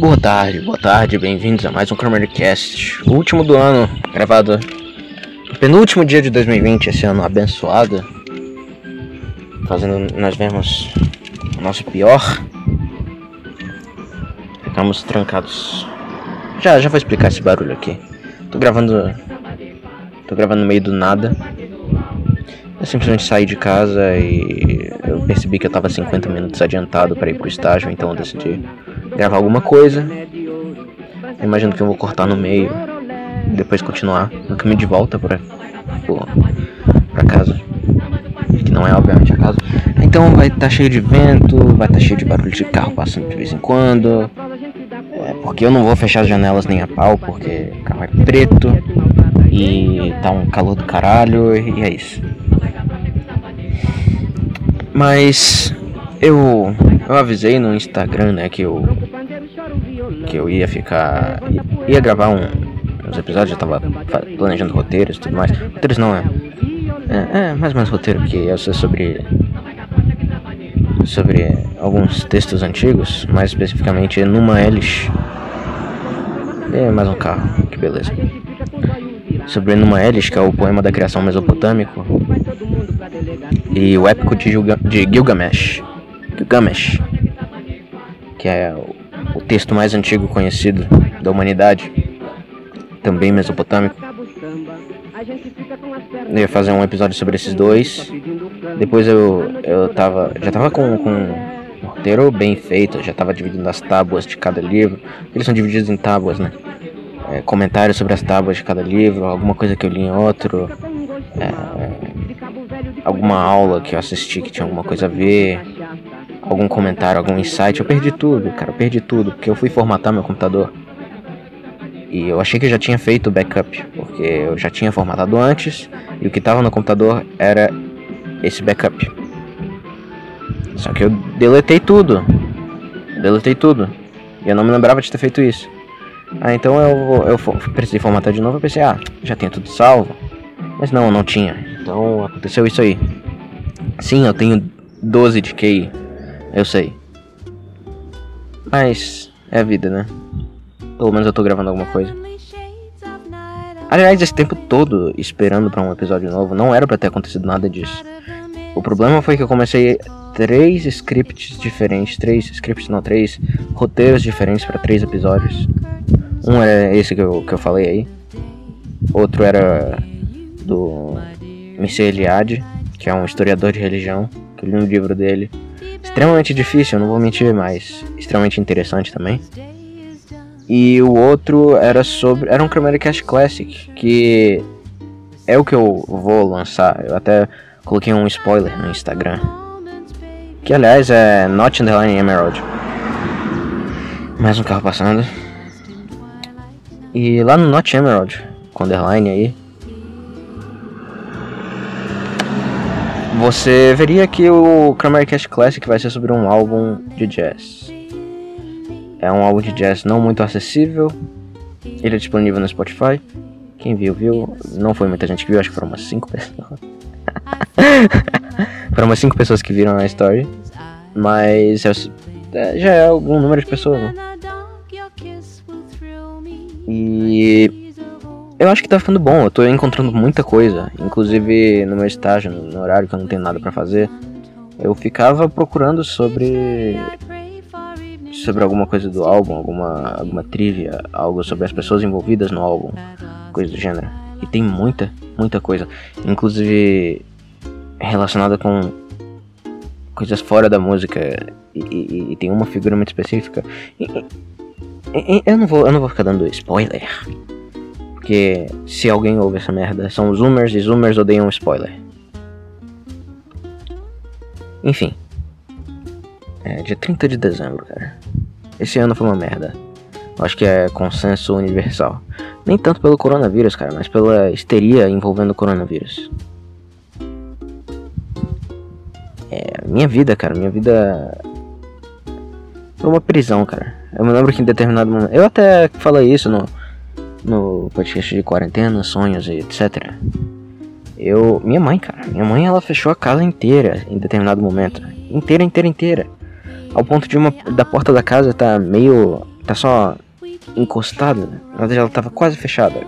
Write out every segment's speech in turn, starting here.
Boa tarde, boa tarde, bem-vindos a mais um Cast, o último do ano, gravado no penúltimo dia de 2020, esse ano abençoado, fazendo nós vemos o nosso pior. Ficamos trancados. Já, já vou explicar esse barulho aqui. Tô gravando, tô gravando no meio do nada. Eu simplesmente saí de casa e eu percebi que eu tava 50 minutos adiantado para ir pro estágio, então eu decidi gravar alguma coisa. Eu imagino que eu vou cortar no meio depois continuar no caminho de volta pra, pra casa. Que não é obviamente a casa. Então vai estar tá cheio de vento, vai estar tá cheio de barulho de carro passando de vez em quando. É, porque eu não vou fechar as janelas nem a pau, porque o carro é preto e tá um calor do caralho e é isso. Mas eu, eu avisei no Instagram, né, que eu que eu ia ficar ia gravar um, uns episódios, já tava planejando roteiros e tudo mais. Roteiros não é. É, é mais mais roteiro que eu sei sobre sobre alguns textos antigos, mais especificamente numa Elis. É mais um carro, que beleza. Sobre Numa Elis, que é o poema da criação mesopotâmico, e o épico de, Gilga de Gilgamesh. Gilgamesh. Que é o, texto mais antigo conhecido da humanidade. Também mesopotâmico. Eu ia fazer um episódio sobre esses dois. Depois eu, eu tava. Já tava com, com um roteiro bem feito, já tava dividindo as tábuas de cada livro. Eles são divididos em tábuas, né? É, comentários sobre as tábuas de cada livro, alguma coisa que eu li em outro. É, alguma aula que eu assisti que tinha alguma coisa a ver, algum comentário, algum insight. Eu perdi tudo, cara, eu perdi tudo, porque eu fui formatar meu computador. E eu achei que eu já tinha feito o backup, porque eu já tinha formatado antes e o que estava no computador era esse backup. Só que eu deletei tudo. Deletei tudo. E eu não me lembrava de ter feito isso. Ah, então eu, eu precisei formatar de novo. Eu pensei, ah, já tinha tudo salvo. Mas não, não tinha. Então aconteceu isso aí. Sim, eu tenho 12 de QI. Eu sei. Mas é a vida, né? Pelo menos eu tô gravando alguma coisa. Aliás, esse tempo todo esperando para um episódio novo, não era para ter acontecido nada disso. O problema foi que eu comecei três scripts diferentes, três scripts não, três roteiros diferentes para três episódios. Um era esse que eu, que eu falei aí. Outro era do Mircea Eliade, que é um historiador de religião, que eu li um livro dele. Extremamente difícil, não vou mentir, mas extremamente interessante também. E o outro era sobre. Era um Chromaticast Classic, que é o que eu vou lançar. Eu até coloquei um spoiler no Instagram. Que aliás é Not Underline Emerald. Mais um carro passando. E lá no Not Emerald, com underline aí, você veria que o Cast Classic vai ser sobre um álbum de jazz. É um álbum de jazz não muito acessível. Ele é disponível no Spotify. Quem viu, viu. Não foi muita gente que viu, acho que foram umas 5 pessoas. foram umas 5 pessoas que viram a story. Mas é, já é algum número de pessoas, né? E eu acho que tá ficando bom, eu tô encontrando muita coisa. Inclusive no meu estágio, no horário que eu não tenho nada para fazer, eu ficava procurando sobre. sobre alguma coisa do álbum, alguma, alguma trivia, algo sobre as pessoas envolvidas no álbum, coisa do gênero. E tem muita, muita coisa. Inclusive relacionada com coisas fora da música. E, e, e tem uma figura muito específica. E, eu não vou, eu não vou ficar dando spoiler. Porque se alguém ouve essa merda, são zoomers e zoomers odeiam spoiler. Enfim. É dia 30 de dezembro, cara. Esse ano foi uma merda. Acho que é consenso universal. Nem tanto pelo coronavírus, cara, mas pela histeria envolvendo o coronavírus. É, minha vida, cara, minha vida. Foi uma prisão, cara. Eu me lembro que em determinado momento. Eu até falei isso no no podcast de quarentena, sonhos e etc. Eu, minha mãe, cara, minha mãe ela fechou a casa inteira em determinado momento, inteira, inteira, inteira, ao ponto de uma da porta da casa tá meio tá só encostada. Na verdade, ela tava quase fechada.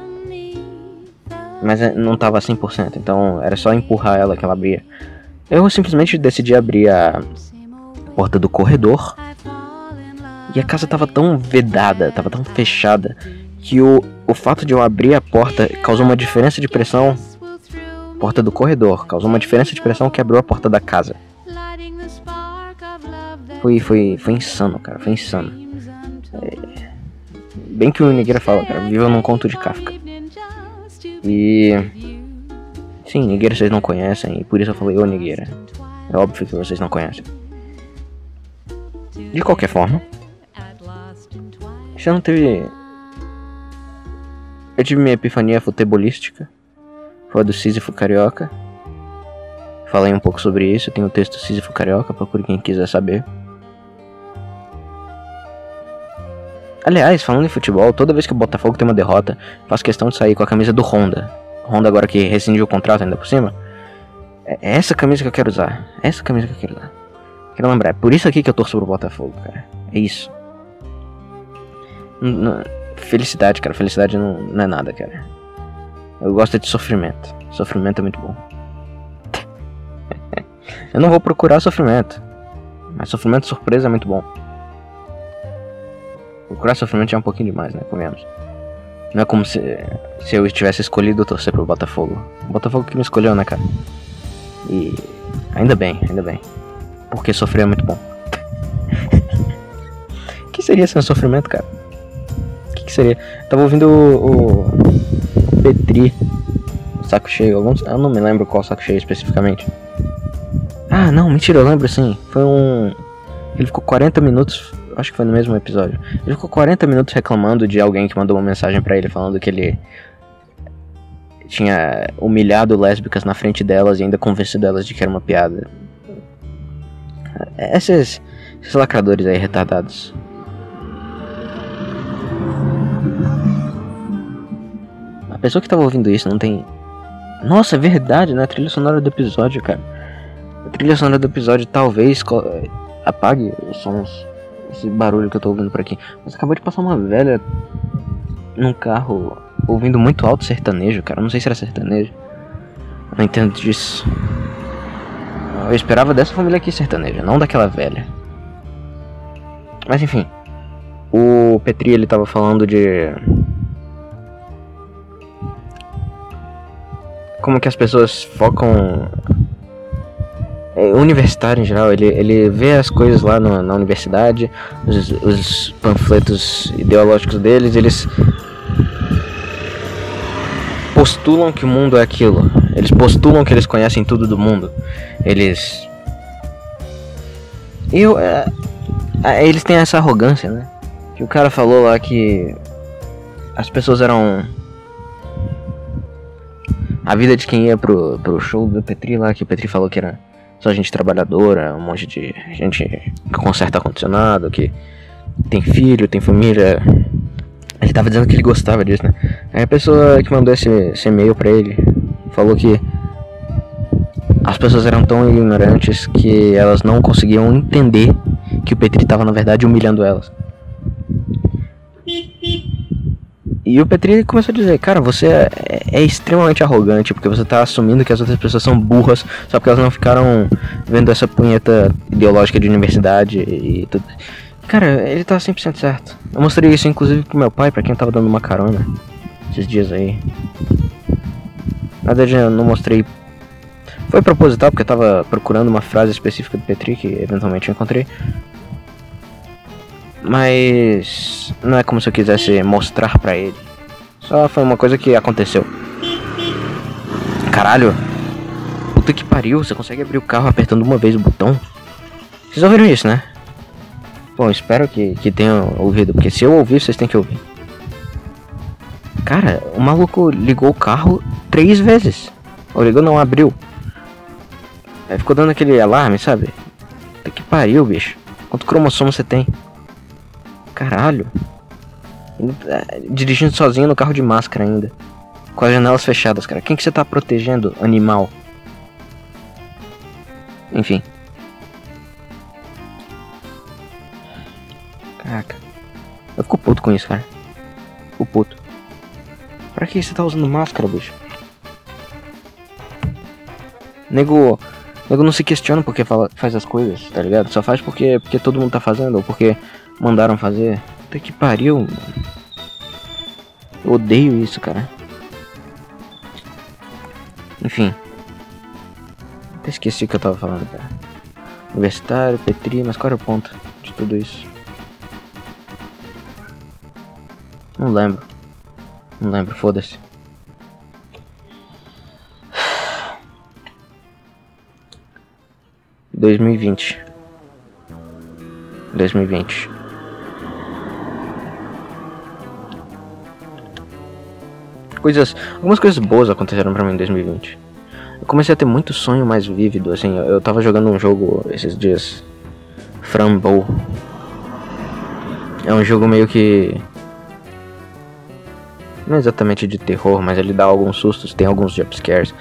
Mas é, não tava 100%, então era só empurrar ela que ela abria. Eu simplesmente decidi abrir a porta do corredor. E a casa tava tão vedada, tava tão fechada, que o, o fato de eu abrir a porta causou uma diferença de pressão. Porta do corredor causou uma diferença de pressão que abriu a porta da casa. Foi, foi, foi insano, cara, foi insano. É, bem que o Nigueira fala, cara, viva num conto de Kafka. E. Sim, Nigueira vocês não conhecem, e por isso eu falei ô Nigueira. É óbvio que vocês não conhecem. De qualquer forma, você não teve. Eu tive minha epifania futebolística. Foi a do Sísifo Carioca. Falei um pouco sobre isso, tem o texto Sísifo Carioca, procure quem quiser saber. Aliás, falando em futebol, toda vez que o Botafogo tem uma derrota, faço questão de sair com a camisa do Honda. Honda agora que rescindiu o contrato ainda por cima. É essa camisa que eu quero usar. É essa camisa que eu quero usar. Quero lembrar, é por isso aqui que eu torço pro Botafogo, cara. É isso. N felicidade, cara. Felicidade não, não é nada, cara. Eu gosto de sofrimento. Sofrimento é muito bom. eu não vou procurar sofrimento. Mas sofrimento surpresa é muito bom. Procurar sofrimento é um pouquinho demais, né? Comemos. Não é como se, se eu tivesse escolhido torcer pro Botafogo. O Botafogo que me escolheu, né, cara? E ainda bem, ainda bem. Porque sofrer é muito bom. O que seria sem sofrimento, cara? Que, que, seria? tava ouvindo o, o, Petri, saco cheio. Alguns, eu não me lembro qual saco cheio especificamente. Ah, não, mentira, eu lembro sim. Foi um. Ele ficou 40 minutos acho que foi no mesmo episódio. Ele ficou 40 minutos reclamando de alguém que mandou uma mensagem para ele falando que ele tinha humilhado lésbicas na frente delas e ainda convencido elas de que era uma piada. Esses, esses lacradores aí retardados. Pessoa que tava ouvindo isso não tem. Nossa, é verdade, né? A trilha sonora do episódio, cara. A trilha sonora do episódio talvez apague os sons esse barulho que eu tô ouvindo por aqui. Mas acabou de passar uma velha num carro ouvindo muito alto sertanejo, cara. Não sei se era sertanejo. Não entendo disso. Eu esperava dessa família aqui sertaneja, não daquela velha. Mas enfim. O Petri ele tava falando de. Como que as pessoas focam é, universitário em geral, ele, ele vê as coisas lá no, na universidade, os, os panfletos ideológicos deles, eles postulam que o mundo é aquilo. Eles postulam que eles conhecem tudo do mundo. Eles. Eu. É, é, eles têm essa arrogância, né? Que o cara falou lá que as pessoas eram. A vida de quem ia pro, pro show do Petri lá, que o Petri falou que era só gente trabalhadora, um monte de gente que conserta ar-condicionado, que tem filho, tem família. Ele tava dizendo que ele gostava disso, né? Aí a pessoa que mandou esse, esse e-mail pra ele falou que as pessoas eram tão ignorantes que elas não conseguiam entender que o Petri tava na verdade humilhando elas. E o Petri começou a dizer, cara, você é, é, extremamente arrogante, porque você tá assumindo que as outras pessoas são burras, só porque elas não ficaram vendo essa punheta ideológica de universidade e tudo. Cara, ele tá 100% certo. Eu mostrei isso inclusive pro meu pai, pra quem tava dando uma carona esses dias aí. Na verdade, eu não mostrei. Foi proposital, porque eu tava procurando uma frase específica do Petri, que eventualmente eu encontrei. Mas não é como se eu quisesse mostrar pra ele. Só foi uma coisa que aconteceu. Caralho. Puta que pariu, você consegue abrir o carro apertando uma vez o botão? Vocês ouviram isso, né? Bom, espero que, que tenham ouvido, porque se eu ouvir, vocês têm que ouvir. Cara, o maluco ligou o carro três vezes. Ou ligou, não, abriu. Aí ficou dando aquele alarme, sabe? Puta que pariu, bicho. Quanto cromossomo você tem? Caralho. Dirigindo sozinho no carro de máscara ainda. Com as janelas fechadas, cara. Quem que você tá protegendo, animal? Enfim. Caraca. Eu fico puto com isso, cara. Fico puto. Pra que você tá usando máscara, bicho? Nego. Nego não se questiona porque fala, faz as coisas, tá ligado? Só faz porque, porque todo mundo tá fazendo ou porque mandaram fazer. Até que pariu, mano. Eu odeio isso, cara. Enfim. Até esqueci o que eu tava falando, cara. Universitário, Petri, mas qual era o ponto de tudo isso? Não lembro. Não lembro, foda-se. Dois mil e vinte. Dois mil e vinte. Coisas, algumas coisas boas aconteceram pra mim em 2020. Eu comecei a ter muito sonho mais vívido, assim, eu, eu tava jogando um jogo esses dias, Frambow. É um jogo meio que não exatamente de terror, mas ele dá alguns sustos, tem alguns jumpscares.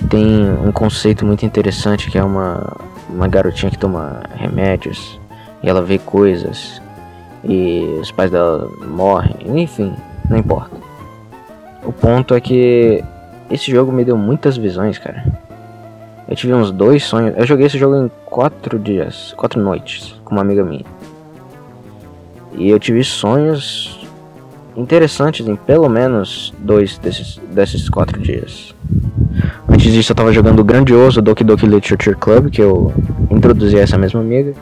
E tem um conceito muito interessante que é uma, uma garotinha que toma remédios e ela vê coisas e os pais dela morrem, enfim, não importa. O ponto é que esse jogo me deu muitas visões, cara. Eu tive uns dois sonhos. Eu joguei esse jogo em quatro dias, quatro noites, com uma amiga minha. E eu tive sonhos interessantes em pelo menos dois desses, desses quatro dias. Antes disso, eu tava jogando o grandioso Doki Doki Literature Club, que eu introduzi essa mesma amiga.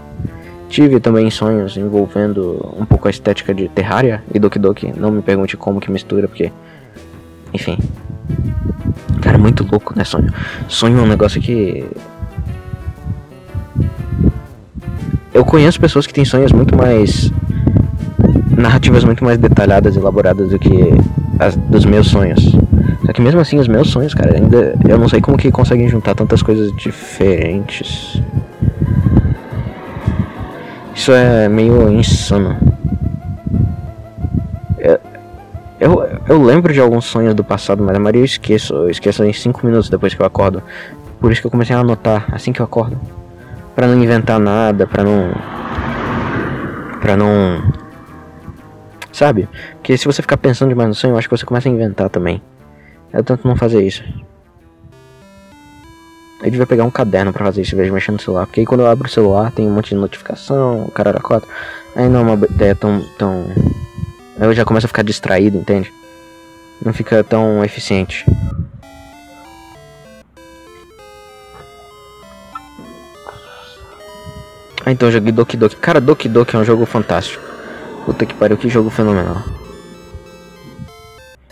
Tive também sonhos envolvendo um pouco a estética de Terraria e Doki Doki. Não me pergunte como que mistura, porque. Enfim. Cara, muito louco, né? Sonho. Sonho é um negócio que. Eu conheço pessoas que têm sonhos muito mais narrativas muito mais detalhadas e elaboradas do que as dos meus sonhos. Só que mesmo assim, os meus sonhos, cara, ainda eu não sei como que conseguem juntar tantas coisas diferentes. Isso é meio insano. Eu, eu lembro de alguns sonhos do passado, mas a maioria eu esqueço. Eu esqueço em 5 minutos depois que eu acordo. Por isso que eu comecei a anotar assim que eu acordo. Pra não inventar nada, pra não. Pra não Sabe? Porque se você ficar pensando demais no sonho, eu acho que você começa a inventar também. Eu tento não fazer isso. Eu devia pegar um caderno pra fazer isso de mexer no celular. Porque aí quando eu abro o celular tem um monte de notificação, o cara era quatro. Aí não é uma ideia tão, tão. Eu já começo a ficar distraído, entende? Não fica tão eficiente. Ah, então eu joguei Doki Doki. Cara, Doki Doki é um jogo fantástico. Puta que pariu, que jogo fenomenal.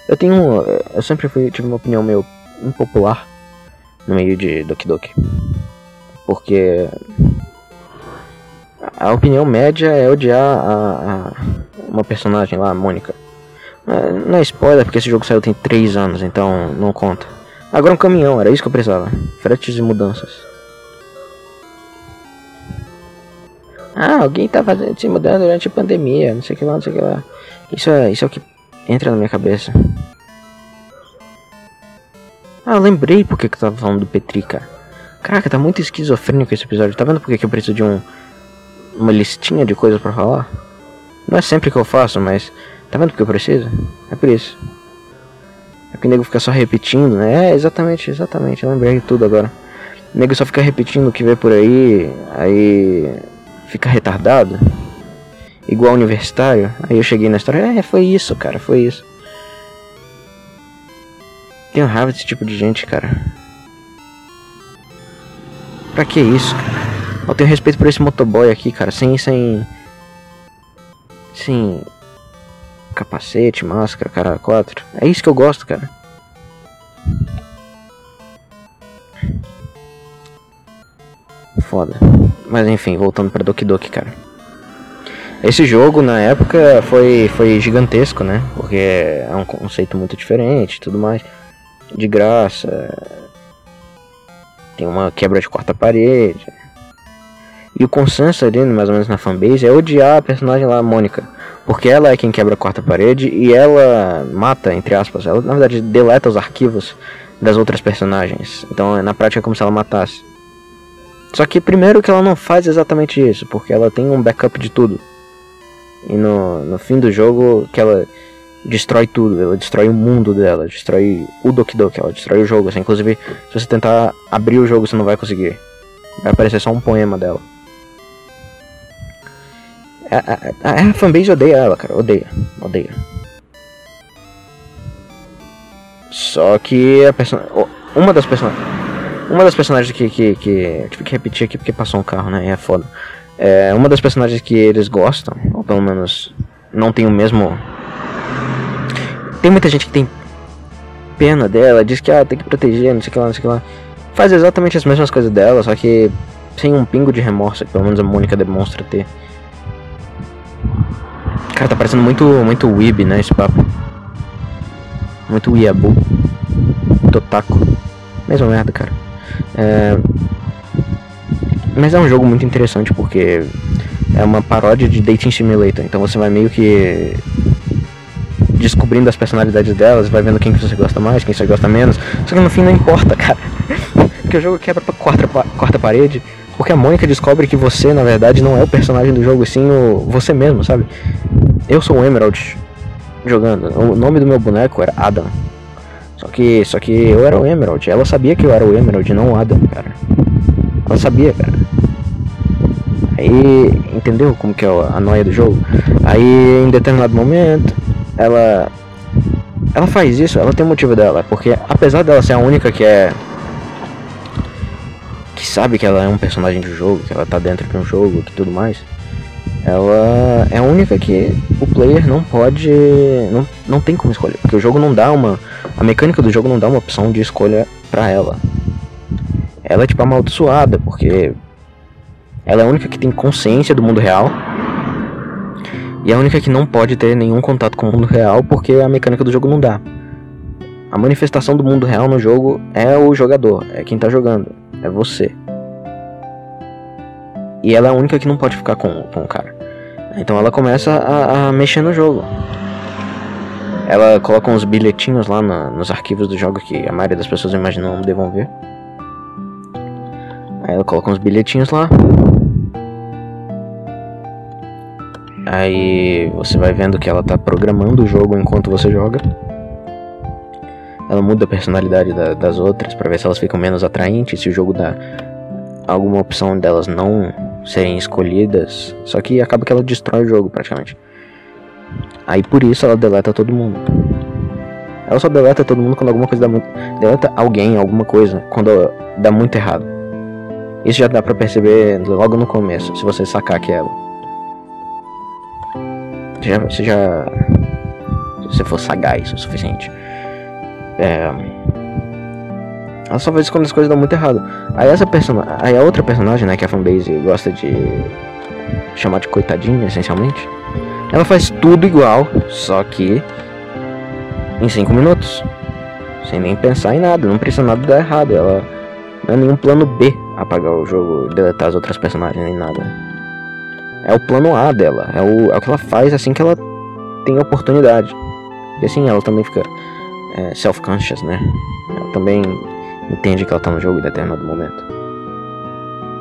Eu tenho. Eu sempre fui, tive uma opinião meio impopular no meio de Doki Doki. Porque. A opinião média é odiar a, a uma personagem lá, a Mônica. Não é spoiler porque esse jogo saiu tem 3 anos, então não conta. Agora um caminhão, era isso que eu precisava. Fretes e mudanças. Ah, alguém tá fazendo, se mudando durante a pandemia, não sei o que lá, não sei o que lá. Isso é, isso é o que entra na minha cabeça. Ah, eu lembrei porque que eu tava falando do Petri, cara. Caraca, tá muito esquizofrênico esse episódio. Tá vendo porque que eu preciso de um uma listinha de coisas para falar? Não é sempre que eu faço, mas tá vendo porque eu preciso? É por isso. É que o nego fica só repetindo, né? É, exatamente, exatamente. Eu lembrei de tudo agora. O nego só fica repetindo o que vê por aí, aí fica retardado, igual universitário. Aí eu cheguei na história, é, foi isso, cara, foi isso. Tenho raiva desse tipo de gente, cara. Pra que isso, cara? Eu tenho respeito por esse motoboy aqui, cara, sem, sem... Sem... Capacete, máscara, cara 4. É isso que eu gosto, cara. Foda. Mas enfim, voltando para Doki Doki, cara. Esse jogo na época foi, foi gigantesco, né? Porque é um conceito muito diferente tudo mais. De graça. Tem uma quebra de quarta parede. E o consenso ali, mais ou menos na fanbase, é odiar a personagem lá, a Mônica. Porque ela é quem quebra a quarta parede e ela mata, entre aspas, ela na verdade deleta os arquivos das outras personagens. Então na prática é como se ela matasse. Só que primeiro que ela não faz exatamente isso, porque ela tem um backup de tudo. E no, no fim do jogo, que ela destrói tudo, ela destrói o mundo dela, destrói o Doki Doki, ela destrói o jogo. Assim, inclusive, se você tentar abrir o jogo, você não vai conseguir. Vai aparecer só um poema dela. A, a, a, fanbase odeia ela, cara, odeia, odeia. Só que a person... uma das personagens. Uma das personagens que, que, que. Tive que repetir aqui porque passou um carro, né? E é foda. É, uma das personagens que eles gostam, ou pelo menos não tem o mesmo. Tem muita gente que tem pena dela, diz que ah, tem que proteger, não sei o que lá, não sei o que lá. Faz exatamente as mesmas coisas dela, só que sem um pingo de remorso, que pelo menos a Mônica demonstra ter. Cara, tá parecendo muito, muito weeb, né, esse papo. Muito weeaboo. Muito otaku. Mesma merda, cara. É... Mas é um jogo muito interessante porque é uma paródia de Dating Simulator. Então você vai meio que descobrindo as personalidades delas, vai vendo quem que você gosta mais, quem você gosta menos. Só que no fim não importa, cara. porque o jogo quebra pra quarta, quarta parede. Porque a Mônica descobre que você, na verdade, não é o personagem do jogo, sim o você mesmo, sabe? Eu sou o Emerald jogando. O nome do meu boneco era Adam. Só que, só que eu era o Emerald. Ela sabia que eu era o Emerald, não o Adam, cara. Ela sabia, cara. Aí, entendeu como que é a noia do jogo? Aí, em determinado momento, ela ela faz isso, ela tem um motivo dela, porque apesar dela ser a única que é que sabe que ela é um personagem do jogo, que ela tá dentro de um jogo, que tudo mais, ela é a única que o player não pode, não, não tem como escolher, porque o jogo não dá uma, a mecânica do jogo não dá uma opção de escolha para ela. Ela é tipo amaldiçoada, porque ela é a única que tem consciência do mundo real. E é a única que não pode ter nenhum contato com o mundo real porque a mecânica do jogo não dá. A manifestação do mundo real no jogo é o jogador, é quem tá jogando, é você. E ela é a única que não pode ficar com, com o cara. Então ela começa a, a mexer no jogo. Ela coloca uns bilhetinhos lá nos arquivos do jogo que a maioria das pessoas imaginam não devam ver. Aí ela coloca uns bilhetinhos lá. Aí você vai vendo que ela tá programando o jogo enquanto você joga. Ela muda a personalidade da, das outras para ver se elas ficam menos atraentes, se o jogo dá alguma opção delas não serem escolhidas. Só que acaba que ela destrói o jogo praticamente. Aí por isso ela deleta todo mundo. Ela só deleta todo mundo quando alguma coisa dá muito. Deleta alguém, alguma coisa, quando dá muito errado. Isso já dá pra perceber logo no começo, se você sacar que é ela. Você já. Se você for sagaz o suficiente. É. Ela só faz isso quando as coisas dão muito errado. Aí essa personagem. Aí a outra personagem, né, que a fanbase gosta de chamar de coitadinha, essencialmente. Ela faz tudo igual, só que em 5 minutos. Sem nem pensar em nada, não precisa nada dar errado. Ela não é nenhum plano B apagar o jogo, deletar as outras personagens nem nada. É o plano A dela, é o, é o que ela faz assim que ela tem oportunidade. E assim ela também fica é, self-conscious, né? Ela também entende que ela tá no jogo em determinado momento.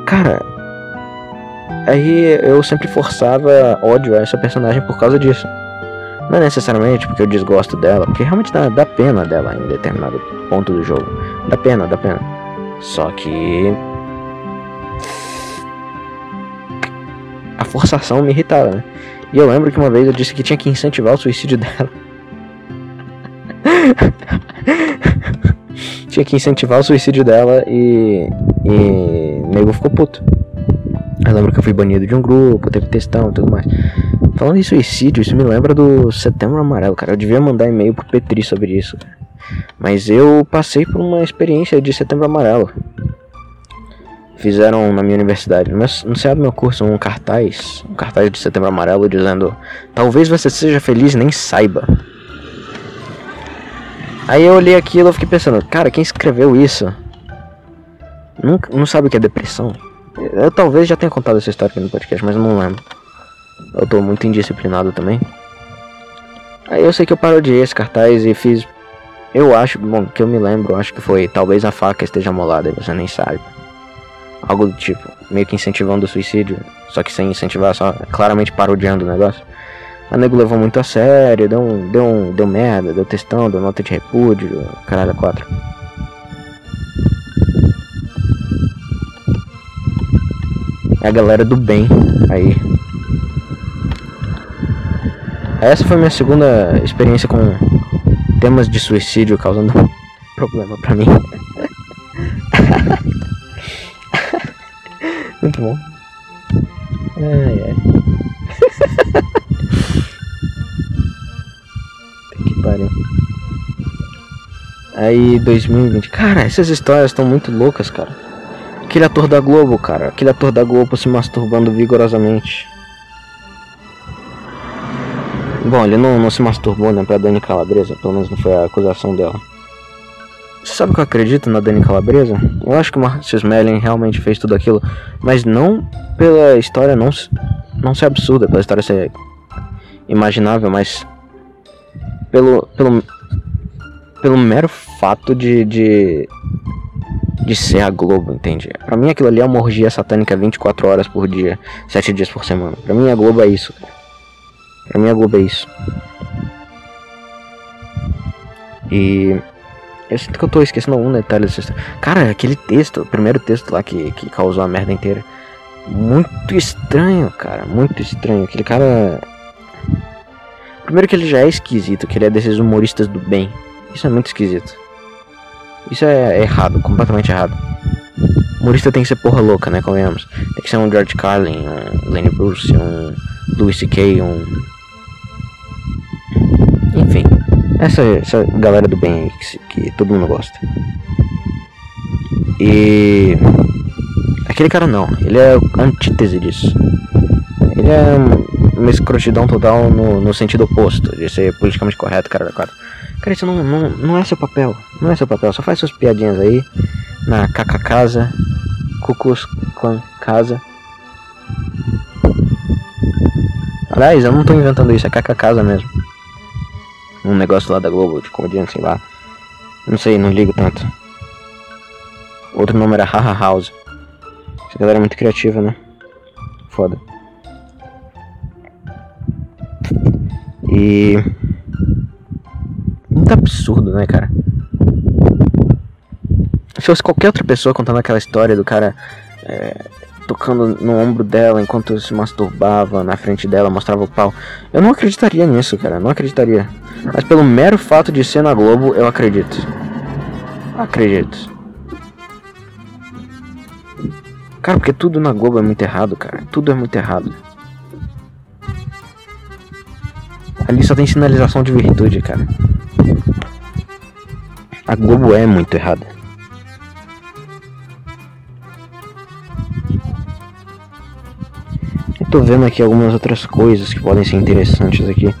Cara, aí eu sempre forçava ódio a essa personagem por causa disso. Não é necessariamente porque eu desgosto dela, porque realmente dá, dá pena dela em determinado ponto do jogo. Dá pena, dá pena. Só que a forçação me irritava, né? E eu lembro que uma vez eu disse que tinha que incentivar o suicídio dela. tinha que incentivar o suicídio dela e. E. Nego ficou puto. Eu lembro que eu fui banido de um grupo, teve textão e tudo mais. Falando em suicídio, isso me lembra do Setembro Amarelo, cara. Eu devia mandar e-mail pro Petri sobre isso. Mas eu passei por uma experiência de Setembro Amarelo fizeram na minha universidade, mas no CA do meu curso, um cartaz, um cartaz de setembro amarelo dizendo: Talvez você seja feliz e nem saiba. Aí eu olhei aquilo e fiquei pensando: Cara, quem escreveu isso? Não, não sabe o que é depressão? Eu talvez já tenha contado essa história aqui no podcast, mas não lembro. Eu tô muito indisciplinado também. Aí eu sei que eu parodiei esse cartaz e fiz. Eu acho, bom, que eu me lembro, acho que foi talvez a faca esteja molada e você nem sabe. Algo do tipo, meio que incentivando o suicídio, só que sem incentivar, só claramente parodiando o negócio. A nego levou muito a sério, deu, um, deu, um, deu merda, deu testão, deu nota de repúdio, caralho, quatro. É a galera do bem aí. Essa foi minha segunda experiência com temas de suicídio causando problema pra mim. Muito bom. Ai, ai. Aí 2020. Cara, essas histórias estão muito loucas, cara. Aquele ator da Globo, cara. Aquele ator da Globo se masturbando vigorosamente. Bom, ele não, não se masturbou, né, pra Dani Calabresa. Pelo menos não foi a acusação dela. Você sabe que eu acredito na Dani Calabresa? Eu acho que o Marcus Melling realmente fez tudo aquilo. Mas não pela história não, não ser absurda, pela história ser imaginável, mas pelo, pelo, pelo mero fato de, de, de ser a Globo, entende? Pra mim aquilo ali é uma orgia satânica 24 horas por dia, 7 dias por semana. Pra mim a Globo é isso. Pra mim a Globo é isso. E eu sinto que eu tô esquecendo algum detalhe dessa. Cara, aquele texto, o primeiro texto lá que, que causou a merda inteira. Muito estranho, cara. Muito estranho. Aquele cara. Primeiro que ele já é esquisito, que ele é desses humoristas do bem. Isso é muito esquisito. Isso é errado, completamente errado. Humorista tem que ser porra louca, né? Convenhamos. Tem que ser um George Carlin, um Lenny Bruce, um Louis C.K., um. Enfim. Essa, essa galera do bem aí que, que todo mundo gosta. E. Aquele cara não, ele é a antítese disso. Ele é uma escrotidão total no, no sentido oposto, de ser politicamente correto, cara da quatro. Cara, isso não, não, não é seu papel. Não é seu papel. Só faz suas piadinhas aí. Na caca casa. Cucus com casa. Aliás, eu não tô inventando isso, é caca mesmo. Um negócio lá da Globo, de comediante, sei lá. Não sei, não ligo tanto. Outro nome era Haha House. Essa galera é muito criativa, né? Foda. E. Muito absurdo, né, cara? Se fosse qualquer outra pessoa contando aquela história do cara é, tocando no ombro dela enquanto se masturbava na frente dela, mostrava o pau, eu não acreditaria nisso, cara. Não acreditaria. Mas pelo mero fato de ser na Globo, eu acredito. Acredito. Cara, porque tudo na Globo é muito errado, cara. Tudo é muito errado. Ali só tem sinalização de virtude, cara. A Globo é muito errada. Eu tô vendo aqui algumas outras coisas que podem ser interessantes aqui.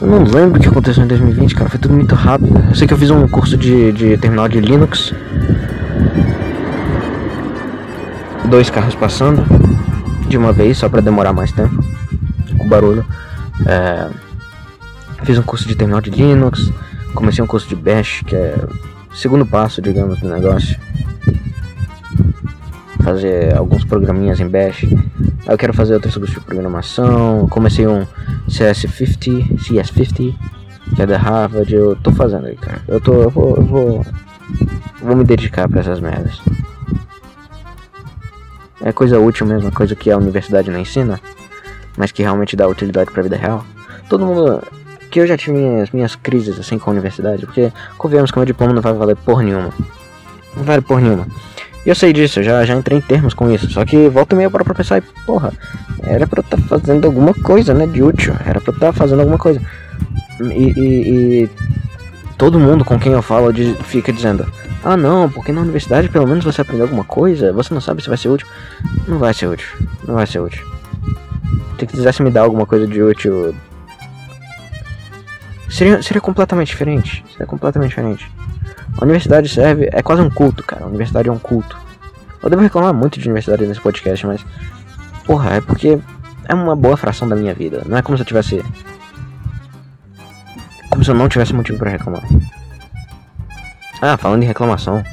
Eu não lembro o que aconteceu em 2020, cara. Foi tudo muito rápido. Eu sei que eu fiz um curso de, de terminal de Linux dois carros passando de uma vez, só para demorar mais tempo, com barulho. É, fiz um curso de terminal de Linux, comecei um curso de Bash, que é o segundo passo, digamos, do negócio. Fazer alguns programinhas em Bash. Eu quero fazer outros cursos de programação. Comecei um CS50, CS50, que é da Harvard. Eu tô fazendo aí, cara. Eu tô, eu vou, eu vou, vou me dedicar para essas merdas é coisa útil mesmo, coisa que a universidade não ensina, mas que realmente dá utilidade para a vida real. Todo mundo. Que eu já tive minhas, minhas crises assim com a universidade, porque convenhamos que meu diploma não vai valer porra nenhuma. Não vale porra nenhuma. E eu sei disso, já, já entrei em termos com isso. Só que volta e meia para pensar e, porra, era pra eu estar tá fazendo alguma coisa, né, de útil. Era pra eu estar tá fazendo alguma coisa. E, e, e, todo mundo com quem eu falo fica dizendo: Ah, não, porque na universidade pelo menos você aprendeu alguma coisa, você não sabe se vai ser útil. Não vai ser útil, não vai ser útil. Se quisesse me dar alguma coisa de útil. Seria, seria completamente diferente. Seria completamente diferente. A universidade serve. É quase um culto, cara. A universidade é um culto. Eu devo reclamar muito de universidade nesse podcast, mas. Porra, é porque é uma boa fração da minha vida. Não é como se eu tivesse como se eu não tivesse motivo para reclamar. Ah, falando em reclamação,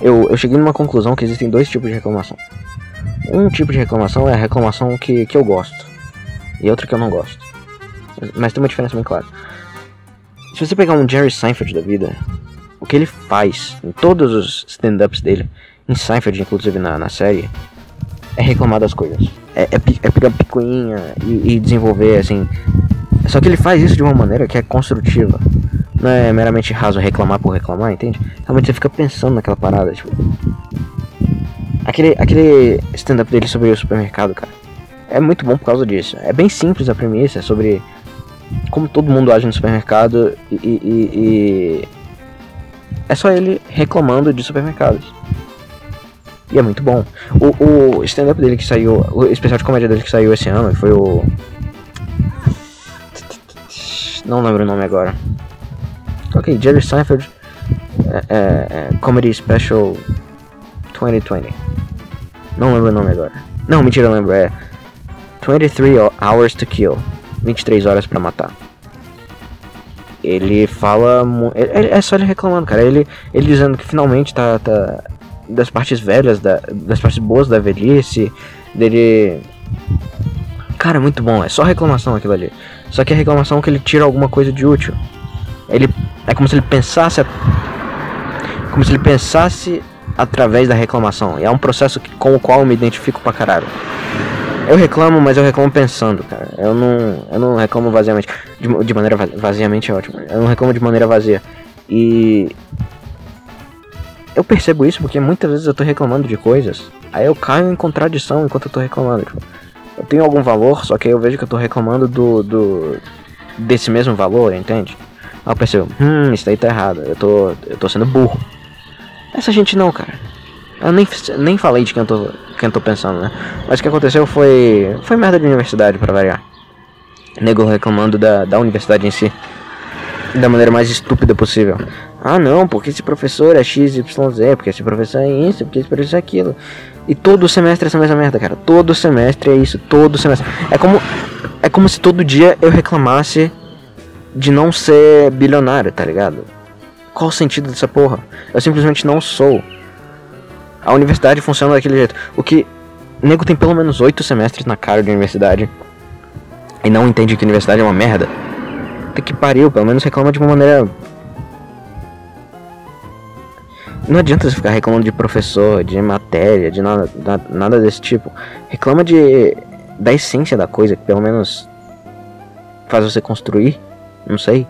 eu, eu cheguei numa conclusão que existem dois tipos de reclamação. Um tipo de reclamação é a reclamação que, que eu gosto, e outra que eu não gosto. mas tem uma diferença bem clara. Se você pegar um Jerry Seinfeld da vida, o que ele faz em todos os stand-ups dele, em Seinfeld, inclusive na, na série, é reclamar das coisas. É, é, é pegar picuinha e, e, desenvolver, assim. Só que ele faz isso de uma maneira que é construtiva. Não é meramente raso reclamar por reclamar, entende? Realmente você fica pensando naquela parada, tipo. Aquele, aquele stand-up dele sobre o supermercado, cara. É muito bom por causa disso. É bem simples a premissa, é sobre como todo mundo age no supermercado e, e, e é só ele reclamando de supermercados. E é muito bom. O, o stand-up dele que saiu, o especial de comédia dele que saiu esse ano foi o. Não lembro o nome agora. Ok, Jerry Seinfeld é, é, é, Comedy Special 2020. Não lembro o nome agora. Não, mentira, eu lembro. É 23 Hours to Kill. 23 horas para matar. Ele fala. É, é só ele reclamando, cara. Ele, ele dizendo que finalmente tá, tá das partes velhas, da, das partes boas da velhice, dele. Cara, é muito bom, é só reclamação aquilo ali. Só que a reclamação é que ele tira alguma coisa de útil. Ele é como se ele pensasse como se ele pensasse através da reclamação. E é um processo que, com o qual eu me identifico pra caralho. Eu reclamo, mas eu reclamo pensando, cara. Eu não, eu não reclamo vaziamente. De, de maneira vaziamente é ótimo. Eu não reclamo de maneira vazia. E eu percebo isso porque muitas vezes eu tô reclamando de coisas, aí eu caio em contradição enquanto eu tô reclamando. Tipo, eu tenho algum valor, só que aí eu vejo que eu tô reclamando do, do desse mesmo valor, entende? Aí eu percebo, hum, isso daí tá errado, eu tô, eu tô sendo burro. Essa gente não, cara. Eu nem, nem falei de quem eu, tô, quem eu tô pensando, né? Mas o que aconteceu foi. Foi merda de universidade, para variar. Nego reclamando da, da universidade em si. Da maneira mais estúpida possível. Ah, não, porque esse professor é XYZ, porque esse professor é isso, porque esse professor é aquilo. E todo semestre é essa mesma merda, cara. Todo semestre é isso, todo semestre. É como é como se todo dia eu reclamasse de não ser bilionário, tá ligado? Qual o sentido dessa porra? Eu simplesmente não sou. A universidade funciona daquele jeito. O que o nego tem pelo menos oito semestres na cara de universidade e não entende que universidade é uma merda. Tem que pariu, pelo menos reclama de uma maneira não adianta você ficar reclamando de professor, de matéria, de nada, nada desse tipo. Reclama de da essência da coisa, que pelo menos faz você construir. Não sei.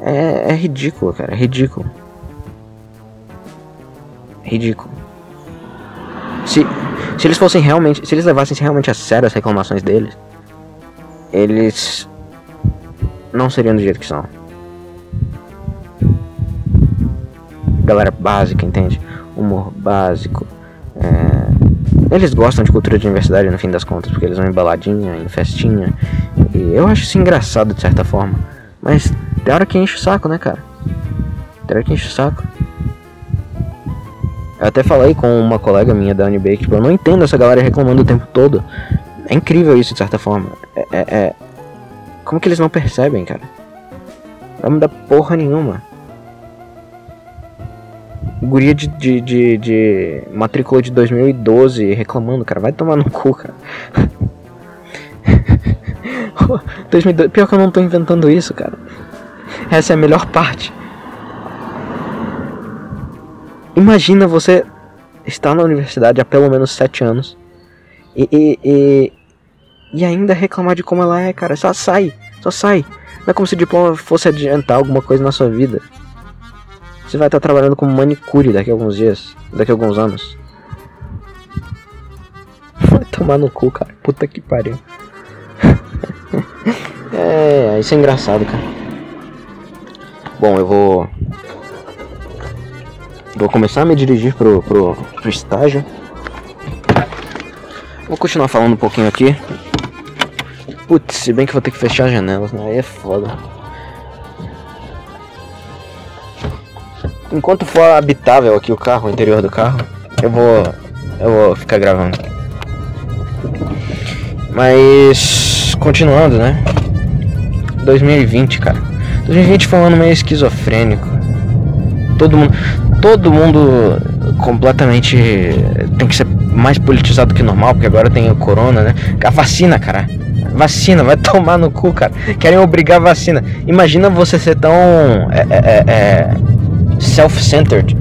É, é ridículo, cara. É ridículo. Ridículo. Se, se eles fossem realmente. Se eles levassem realmente a sério as reclamações deles, eles não seriam do jeito que são. galera básica, entende? Humor básico. É... Eles gostam de cultura de universidade no fim das contas, porque eles vão em baladinha, em festinha. E eu acho isso engraçado de certa forma. Mas tem hora que enche o saco, né, cara? Tem hora que enche o saco. Eu até falei com uma colega minha da UNB tipo, eu não entendo essa galera reclamando o tempo todo. É incrível isso de certa forma. É, é, é... Como que eles não percebem, cara? Não vai porra nenhuma. Guria de, de, de, de matrícula de 2012 reclamando, cara. Vai tomar no cu, cara. 2012, pior que eu não tô inventando isso, cara. Essa é a melhor parte. Imagina você estar na universidade há pelo menos 7 anos e, e, e, e, ainda reclamar de como ela é, cara. Só sai, só sai. Não é como se o diploma fosse adiantar alguma coisa na sua vida. Você vai estar trabalhando como manicure daqui a alguns dias, daqui a alguns anos. Vai tomar no cu, cara. Puta que pariu. é, isso é engraçado, cara. Bom, eu vou. Vou começar a me dirigir pro, pro, pro estágio. Vou continuar falando um pouquinho aqui. Putz, se bem que vou ter que fechar as janelas, né? Aí é foda. enquanto for habitável aqui o carro, o interior do carro, eu vou eu vou ficar gravando. Mas continuando, né? 2020, cara. 2020 foi um ano meio esquizofrênico. Todo mundo todo mundo completamente tem que ser mais politizado que normal, porque agora tem o corona, né? A vacina, cara. Vacina, vai tomar no cu, cara. Querem obrigar a vacina. Imagina você ser tão é, é, é, é self-centered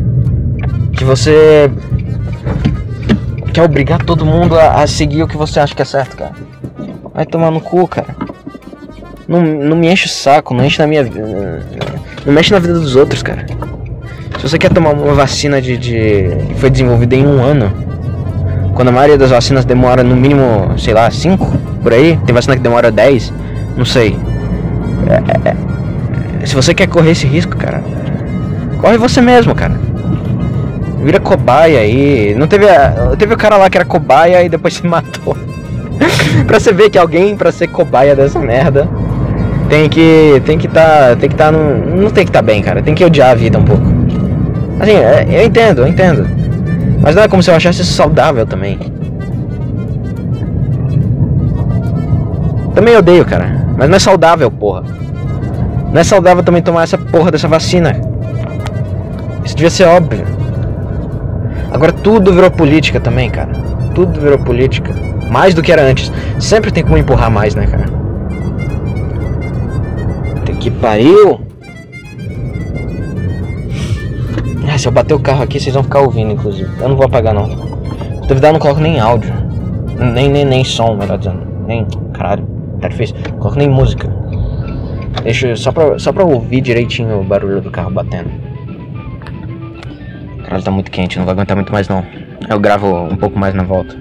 que você quer obrigar todo mundo a, a, seguir o que você acha que é certo, cara. Vai tomar no cu, cara. Não, não me enche o saco, não enche na minha Não mexe na vida dos outros, cara. Se você quer tomar uma vacina de, de que foi desenvolvida em um ano, quando a maioria das vacinas demora no mínimo, sei lá, 5 por aí, tem vacina que demora 10, não sei. É, é, é, se você quer correr esse risco, cara, corre você mesmo, cara. Vira cobaia aí. Não teve. A, teve o cara lá que era cobaia e depois se matou. pra você ver que alguém pra ser cobaia dessa merda tem que. Tem que tá. Tem que tá. Não tem que tá bem, cara. Tem que odiar a vida um pouco. Assim, é, eu entendo, eu entendo. Mas não é como se eu achasse isso saudável também. Também odeio, cara. Mas não é saudável, porra. Não é saudável também tomar essa porra dessa vacina. Isso devia ser óbvio. Agora tudo virou política também, cara. Tudo virou política. Mais do que era antes. Sempre tem como empurrar mais, né, cara? Que pariu. Se eu bater o carro aqui, vocês vão ficar ouvindo, inclusive. Eu não vou apagar, não. Duvidar, eu não coloco nem áudio. Nem, nem, nem som, melhor dizendo. Nem. Caralho, tá difícil. Não coloco nem música. Deixa só pra, só pra ouvir direitinho o barulho do carro batendo. Caralho, tá muito quente, não vou aguentar muito mais não. Eu gravo um pouco mais na volta.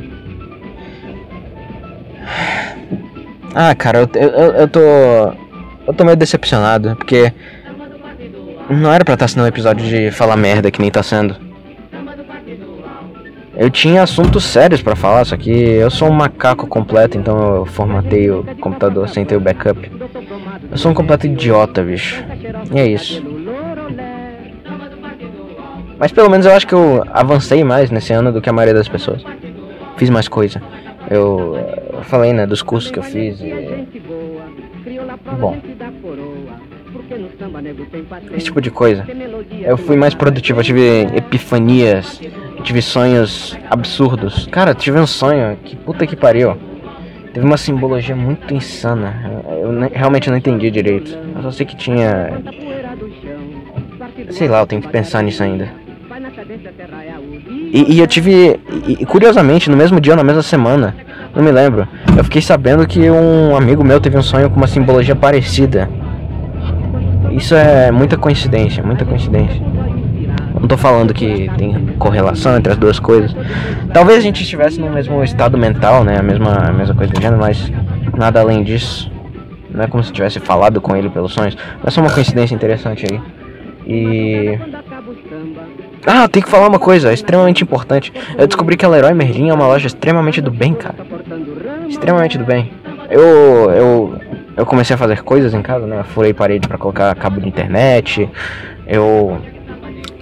Ah, cara, eu, eu, eu tô. Eu tô meio decepcionado, porque. Não era pra estar sendo um episódio de falar merda que nem tá sendo. Eu tinha assuntos sérios para falar, só que eu sou um macaco completo, então eu formatei o computador sem ter o backup. Eu sou um completo idiota, bicho. E é isso. Mas pelo menos eu acho que eu avancei mais nesse ano do que a maioria das pessoas. Fiz mais coisa. Eu, eu falei, né, dos cursos que eu fiz e... Bom. Esse tipo de coisa. Eu fui mais produtivo, eu tive epifanias, tive sonhos absurdos. Cara, tive um sonho que puta que pariu. Teve uma simbologia muito insana. Eu, eu realmente não entendi direito. Eu só sei que tinha. Sei lá, eu tenho que pensar nisso ainda. E, e eu tive. E, curiosamente, no mesmo dia, na mesma semana, não me lembro, eu fiquei sabendo que um amigo meu teve um sonho com uma simbologia parecida. Isso é muita coincidência, muita coincidência. Não tô falando que tem correlação entre as duas coisas. Talvez a gente estivesse no mesmo estado mental, né? A mesma, a mesma coisa do gênero, mas nada além disso. Não é como se tivesse falado com ele pelos sonhos. Mas é uma coincidência interessante aí. E. Ah, tem que falar uma coisa, é extremamente importante. Eu descobri que a Leroy Merlin é uma loja extremamente do bem, cara. Extremamente do bem. Eu, eu, eu comecei a fazer coisas em casa, né? Eu furei parede para colocar cabo de internet. Eu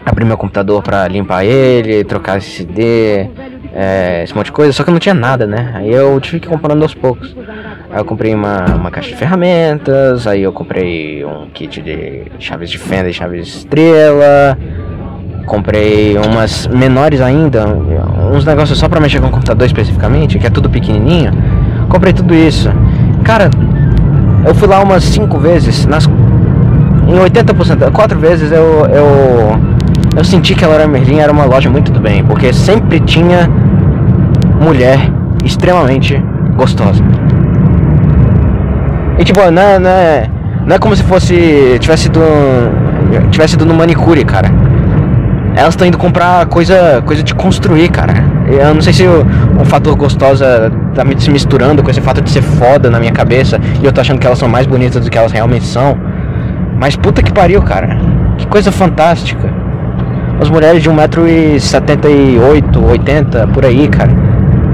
abri meu computador para limpar ele, trocar SSD, é, esse monte de coisa. Só que eu não tinha nada, né? Aí eu tive que ir comprando aos poucos. Aí eu comprei uma, uma caixa de ferramentas, aí eu comprei um kit de chaves de fenda e chaves de estrela. Comprei umas menores ainda, uns negócios só pra mexer com o computador especificamente, que é tudo pequenininho. Comprei tudo isso. Cara, eu fui lá umas 5 vezes, nas em 80%, 4 vezes eu, eu eu senti que a Leroy Merlin era uma loja muito do bem, porque sempre tinha mulher extremamente gostosa. E tipo, não é, não é, não é como se fosse tivesse ido tivesse ido no manicure, cara elas estão indo comprar coisa, coisa de construir, cara. Eu não sei se o, o fator gostosa tá me se misturando com esse fato de ser foda na minha cabeça e eu tô achando que elas são mais bonitas do que elas realmente são. Mas puta que pariu, cara. Que coisa fantástica. As mulheres de 1,78m, 80 por aí, cara.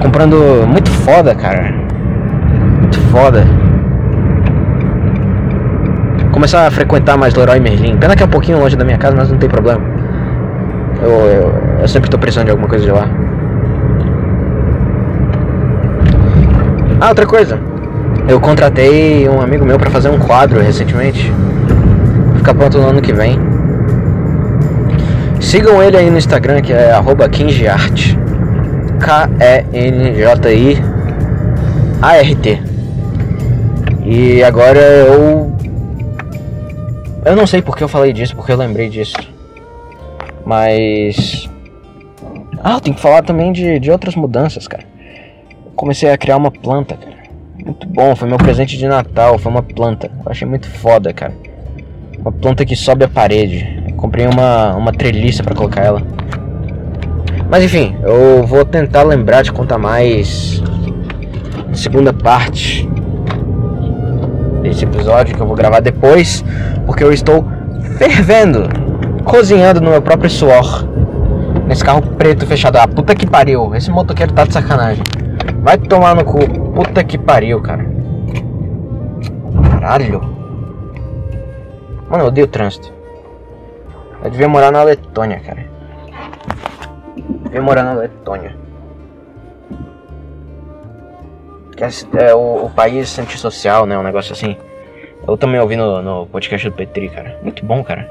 Comprando muito foda, cara. Muito foda. Começar a frequentar mais Leroy Merlin. Pena que é um pouquinho longe da minha casa, mas não tem problema. Eu, eu, eu sempre tô precisando de alguma coisa de lá. Ah, outra coisa. Eu contratei um amigo meu para fazer um quadro recentemente. Ficar pronto no ano que vem. Sigam ele aí no Instagram que é KinjiArt. K-E-N-J-I-A-R-T. E agora eu. Eu não sei porque eu falei disso, porque eu lembrei disso. Mas. Ah, tenho que falar também de, de outras mudanças, cara. Comecei a criar uma planta, cara. Muito bom, foi meu presente de Natal, foi uma planta. Eu achei muito foda, cara. Uma planta que sobe a parede. Eu comprei uma, uma treliça para colocar ela. Mas enfim, eu vou tentar lembrar de contar mais segunda parte desse episódio que eu vou gravar depois, porque eu estou fervendo, cozinhando no meu próprio suor. Nesse carro preto fechado. Ah, puta que pariu. Esse motoqueiro tá de sacanagem. Vai tomar no cu. Puta que pariu, cara. Caralho. Mano, eu odeio trânsito. Eu devia morar na Letônia, cara. Eu devia morar na Letônia. Que é, é o, o, país antissocial, né? Um negócio assim. Eu também ouvi no, no podcast do Petri, cara. Muito bom, cara.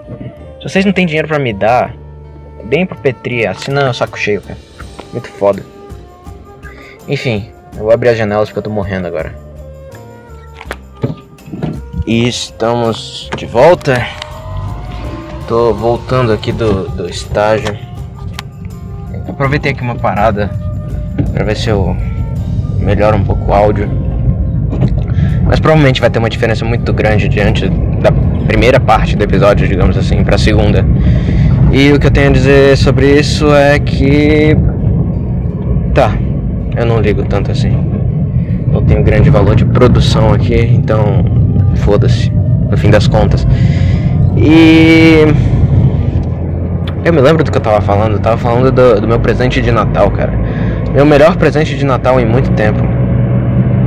Se vocês não têm dinheiro pra me dar, bem pro Petri, assina o saco cheio, cara. Muito foda. Enfim, eu vou abrir as janelas porque eu tô morrendo agora. E estamos de volta. Tô voltando aqui do, do estágio. Aproveitei aqui uma parada pra ver se eu melhoro um pouco o áudio. Mas provavelmente vai ter uma diferença muito grande diante da primeira parte do episódio, digamos assim, pra segunda. E o que eu tenho a dizer sobre isso é que. Tá, eu não ligo tanto assim. Não tenho grande valor de produção aqui, então foda-se, no fim das contas. E eu me lembro do que eu tava falando, eu tava falando do, do meu presente de Natal, cara. Meu melhor presente de Natal em muito tempo.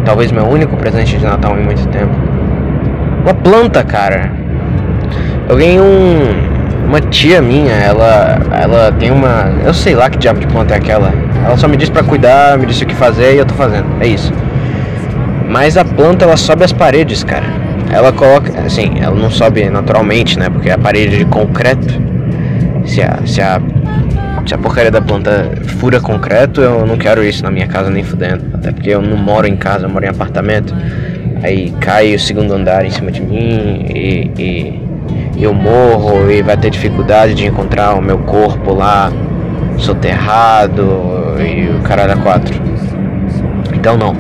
Talvez meu único presente de Natal em muito tempo. Uma planta, cara. Eu ganhei um uma tia minha, ela ela tem uma, eu sei lá que diabo de planta é aquela. Ela só me disse para cuidar, me disse o que fazer e eu tô fazendo. É isso. Mas a planta ela sobe as paredes, cara. Ela coloca, assim, ela não sobe naturalmente, né? Porque a parede de concreto. Se a, se a, se a porcaria da planta fura concreto, eu não quero isso na minha casa nem fudendo. Até porque eu não moro em casa, eu moro em apartamento. Aí cai o segundo andar em cima de mim e, e eu morro e vai ter dificuldade de encontrar o meu corpo lá soterrado e o caralho a quatro. Então não.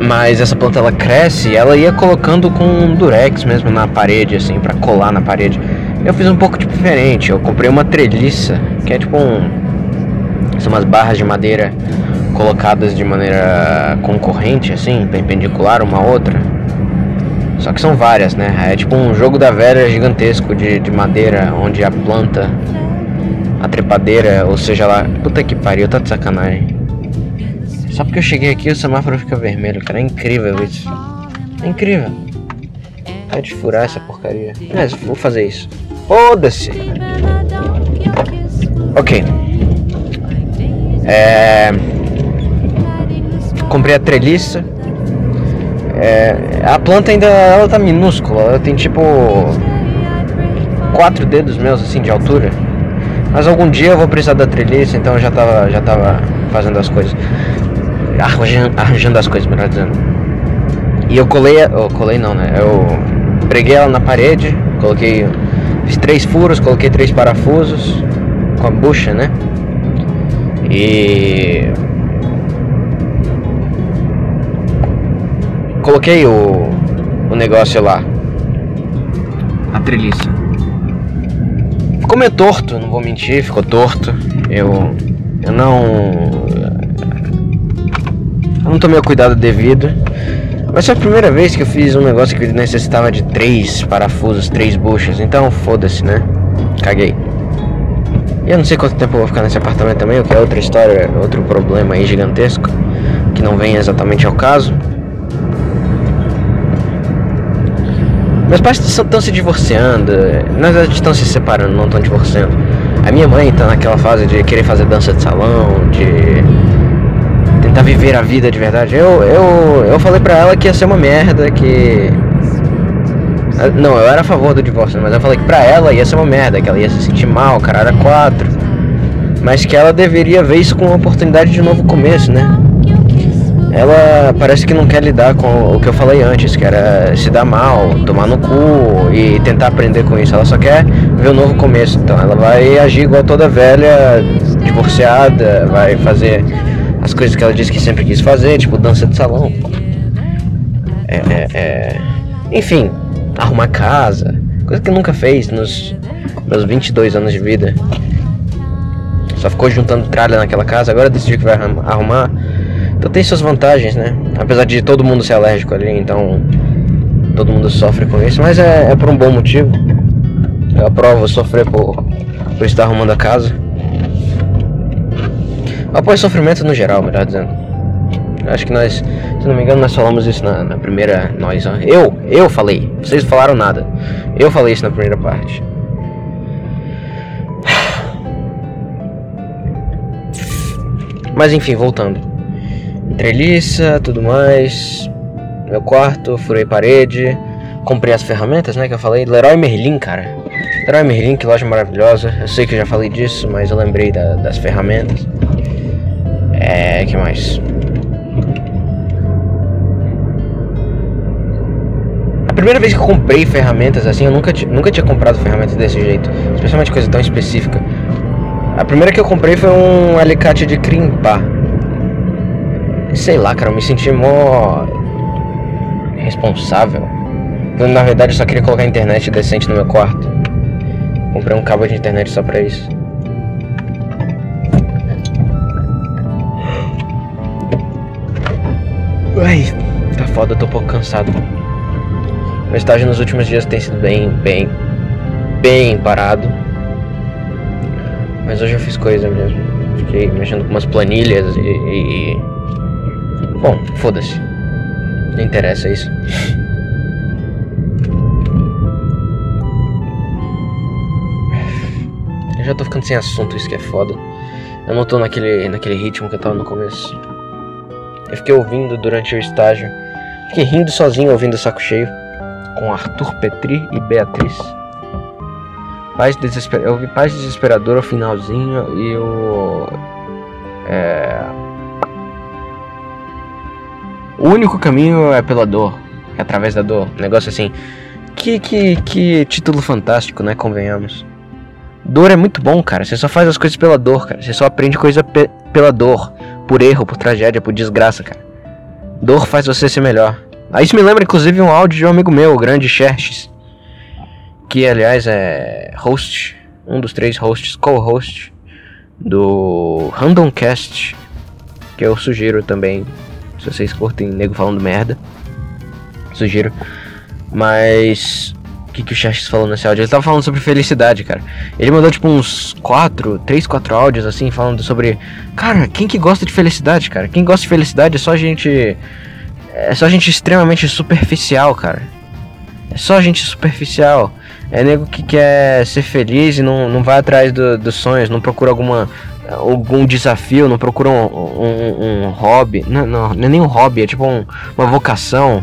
Mas essa planta ela cresce e ela ia colocando com um durex mesmo na parede, assim, para colar na parede. Eu fiz um pouco diferente, eu comprei uma treliça, que é tipo um. São umas barras de madeira colocadas de maneira concorrente, assim, perpendicular uma à outra. Só que são várias, né? É tipo um jogo da velha gigantesco de, de madeira, onde a planta a trepadeira, ou seja lá. Puta que pariu, tá de sacanagem. Só porque eu cheguei aqui o semáforo fica vermelho, cara. É incrível isso. É incrível. É de furar essa porcaria. Mas vou fazer isso. Foda-se. Ok. É. Comprei a treliça. É... A planta ainda ela tá minúscula. Ela tem tipo. Quatro dedos meus assim de altura. Mas algum dia eu vou precisar da treliça, então eu já tava, já tava fazendo as coisas. Arranjando, arranjando as coisas, melhor dizendo. E eu colei, eu colei não, né? Eu preguei ela na parede, coloquei. Fiz três furos, coloquei três parafusos com a bucha, né? E. Coloquei o, o negócio lá. A treliça. Ficou meio torto, não vou mentir, ficou torto. Eu. Eu não. Eu não tomei o cuidado devido. Mas foi a primeira vez que eu fiz um negócio que necessitava de três parafusos, três buchas. Então foda-se, né? Caguei. E eu não sei quanto tempo eu vou ficar nesse apartamento também, o que é outra história, outro problema aí gigantesco. Que não vem exatamente ao caso. Meus pais estão se divorciando, na verdade estão se separando, não estão divorciando. A minha mãe está naquela fase de querer fazer dança de salão, de tentar viver a vida de verdade. Eu, eu, eu falei pra ela que ia ser uma merda, que. Não, eu era a favor do divórcio, mas eu falei que pra ela ia ser uma merda, que ela ia se sentir mal, cara, era quatro. Mas que ela deveria ver isso como uma oportunidade de novo começo, né? Ela parece que não quer lidar com o que eu falei antes, que era se dar mal, tomar no cu e tentar aprender com isso. Ela só quer ver um novo começo. Então ela vai agir igual toda velha, divorciada, vai fazer as coisas que ela disse que sempre quis fazer, tipo dança de salão. É, é, é... Enfim, arrumar casa, coisa que nunca fez nos meus 22 anos de vida. Só ficou juntando tralha naquela casa, agora decidiu que vai arrumar. Então tem suas vantagens, né? Apesar de todo mundo ser alérgico ali, então todo mundo sofre com isso, mas é, é por um bom motivo. Eu aprovo sofrer por, por estar arrumando a casa. Apoio sofrimento no geral, melhor dizendo. Acho que nós, se não me engano, nós falamos isso na, na primeira. Nós, eu, eu falei. Vocês falaram nada. Eu falei isso na primeira parte. Mas enfim, voltando treliça, tudo mais. Meu quarto, furei parede, comprei as ferramentas, né, que eu falei. Leroy Merlin, cara. Leroy Merlin, que loja maravilhosa. Eu sei que eu já falei disso, mas eu lembrei da, das ferramentas. É, que mais? A primeira vez que eu comprei ferramentas assim, eu nunca, nunca tinha comprado ferramentas desse jeito, especialmente coisa tão específica. A primeira que eu comprei foi um alicate de crimpar. Sei lá, cara, eu me senti mó. responsável. Eu, na verdade, eu só queria colocar internet decente no meu quarto. Comprei um cabo de internet só pra isso. Ai, tá foda, eu tô um pouco cansado. Meu estágio nos últimos dias tem sido bem, bem, bem parado. Mas hoje eu fiz coisa mesmo. Fiquei mexendo com umas planilhas e, e Bom, foda-se. Não interessa isso. Eu já tô ficando sem assunto, isso que é foda. Eu não tô naquele, naquele ritmo que eu tava no começo. Eu fiquei ouvindo durante o estágio. Fiquei rindo sozinho ouvindo saco cheio. Com Arthur Petri e Beatriz. Paz desesper... Eu ouvi Paz Desesperador ao finalzinho e o. É o único caminho é pela dor, é através da dor. Um negócio assim. Que, que, que título fantástico, né? Convenhamos. Dor é muito bom, cara. Você só faz as coisas pela dor, cara. Você só aprende coisa pe pela dor. Por erro, por tragédia, por desgraça, cara. Dor faz você ser melhor. Aí isso me lembra, inclusive, um áudio de um amigo meu, o grande Xerxes. Que, aliás, é host. Um dos três hosts, co-host. Do Randomcast. Que eu sugiro também se vocês curtem nego falando merda, sugiro. Mas. O que, que o Chastis falou nesse áudio? Ele tava falando sobre felicidade, cara. Ele mandou tipo uns 4, 3, 4 áudios assim, falando sobre. Cara, quem que gosta de felicidade, cara? Quem gosta de felicidade é só gente. É só gente extremamente superficial, cara. É só gente superficial. É nego que quer ser feliz e não, não vai atrás do, dos sonhos, não procura alguma algum desafio, não procura um, um, um hobby, não, não, é nem um hobby, é tipo um, uma vocação.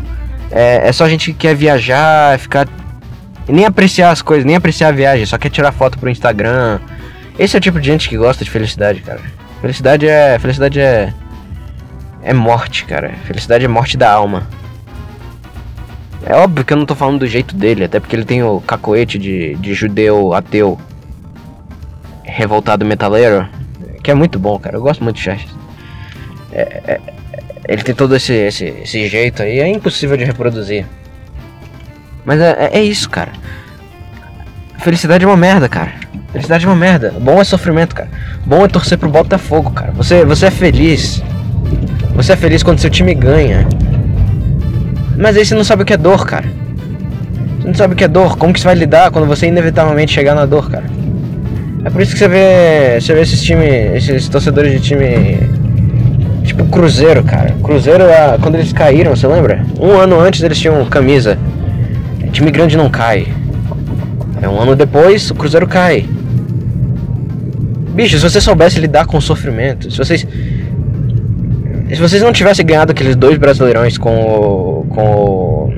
É, é só gente que quer viajar, ficar. nem apreciar as coisas, nem apreciar a viagem, só quer tirar foto pro Instagram. Esse é o tipo de gente que gosta de felicidade, cara. Felicidade é. Felicidade é. É morte, cara. Felicidade é morte da alma. É óbvio que eu não tô falando do jeito dele, até porque ele tem o cacoete de, de judeu ateu revoltado metaleiro que é muito bom, cara. Eu gosto muito de Churches. É, é, ele tem todo esse, esse, esse jeito aí, é impossível de reproduzir. Mas é, é, é isso, cara. Felicidade é uma merda, cara. Felicidade é uma merda. Bom é sofrimento, cara. Bom é torcer pro Botafogo, cara. Você, você é feliz. Você é feliz quando seu time ganha. Mas aí você não sabe o que é dor, cara. Você não sabe o que é dor. Como que você vai lidar quando você inevitavelmente chegar na dor, cara? É por isso que você vê, você vê esses times, esses torcedores de time tipo Cruzeiro, cara. Cruzeiro, quando eles caíram, você lembra? Um ano antes eles tinham camisa. Time grande não cai. É um ano depois o Cruzeiro cai. Bicho, se você soubesse lidar com o sofrimento, se vocês se vocês não tivessem ganhado aqueles dois brasileirões com o com o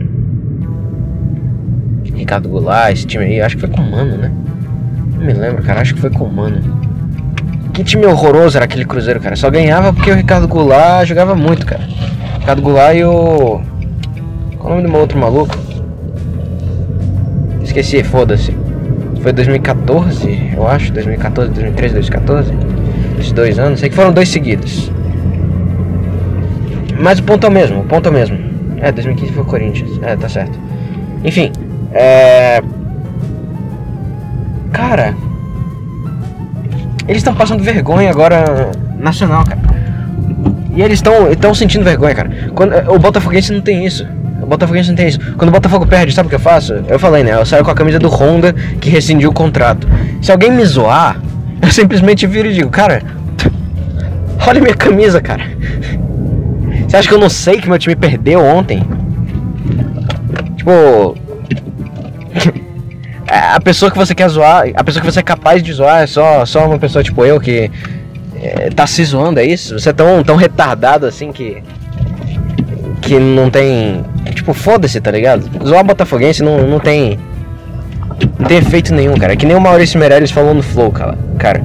Ricardo Goulart, esse time aí, acho que foi com o Mano, né? Não me lembro, cara. Acho que foi com o Mano. Que time horroroso era aquele Cruzeiro, cara. Só ganhava porque o Ricardo Goulart jogava muito, cara. Ricardo Goulart e o. Qual o nome do outro maluco? Esqueci, foda-se. Foi 2014, eu acho, 2014, 2013, 2014. Esses dois anos, sei que foram dois seguidos. Mas o ponto é o mesmo, o ponto é o mesmo. É, 2015 foi o Corinthians. É, tá certo. Enfim, é. Cara. Eles estão passando vergonha agora nacional, cara. E eles estão sentindo vergonha, cara. Quando, o Botafoguense não tem isso. O Botafoguense não tem isso. Quando o Botafogo perde, sabe o que eu faço? Eu falei, né? Eu saio com a camisa do Honda que rescindiu o contrato. Se alguém me zoar, eu simplesmente viro e digo, cara, olha minha camisa, cara. Você acha que eu não sei que meu time perdeu ontem? Tipo. a pessoa que você quer zoar, a pessoa que você é capaz de zoar é só, só uma pessoa tipo eu que é, tá se zoando, é isso? Você é tão, tão retardado assim que. Que não tem. Tipo, foda-se, tá ligado? Zoar Botafoguense não, não tem. Não tem efeito nenhum, cara. É que nem o Maurício Meirelles falou no Flow, cara. Cara,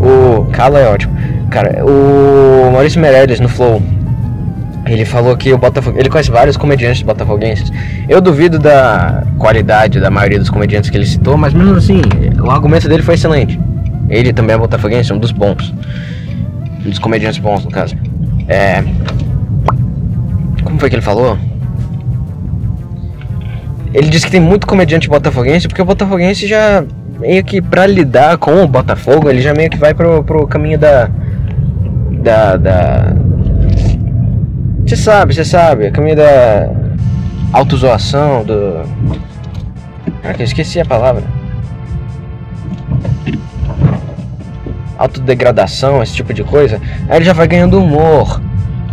o. Cala é ótimo. Cara, o Maurício Meirelles no Flow. Ele falou que o Botafogo. Ele conhece vários comediantes botafoguenses. Eu duvido da qualidade da maioria dos comediantes que ele citou, mas mesmo assim, o argumento dele foi excelente. Ele também é botafoguense, um dos bons. Um dos comediantes bons, no caso. É. Como foi que ele falou? Ele disse que tem muito comediante botafoguense, porque o botafoguense já meio que pra lidar com o Botafogo, ele já meio que vai pro, pro caminho da. Da. da você sabe, você sabe, o caminho da autozoação, do. Ah, eu esqueci a palavra. autodegradação, esse tipo de coisa, aí ele já vai ganhando humor.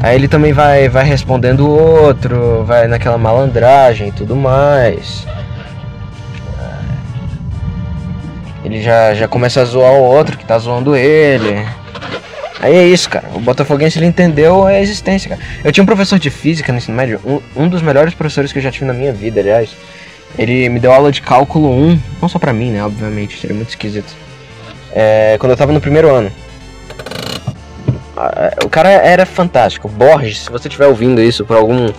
Aí ele também vai, vai respondendo o outro, vai naquela malandragem e tudo mais. Ele já, já começa a zoar o outro que tá zoando ele. Aí é isso, cara. O Botafoguense ele entendeu a existência, cara. Eu tinha um professor de física no ensino médio, um, um dos melhores professores que eu já tive na minha vida, aliás. Ele me deu aula de cálculo 1, não só pra mim, né? Obviamente, seria muito esquisito é, quando eu tava no primeiro ano. O cara era fantástico. Borges, se você estiver ouvindo isso por algum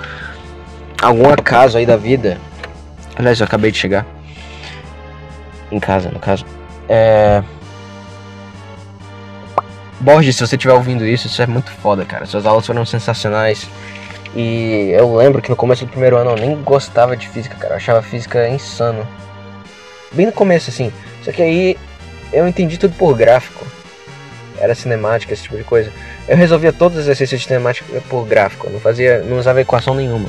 algum acaso aí da vida. Aliás, eu acabei de chegar em casa, no caso. É... Borges, se você estiver ouvindo isso, isso é muito foda, cara. Suas aulas foram sensacionais. E eu lembro que no começo do primeiro ano eu nem gostava de física, cara. Eu achava física insano. Bem no começo, assim. Só que aí eu entendi tudo por gráfico. Era cinemática, esse tipo de coisa. Eu resolvia todos os exercícios de cinemática por gráfico, não fazia, não usava equação nenhuma.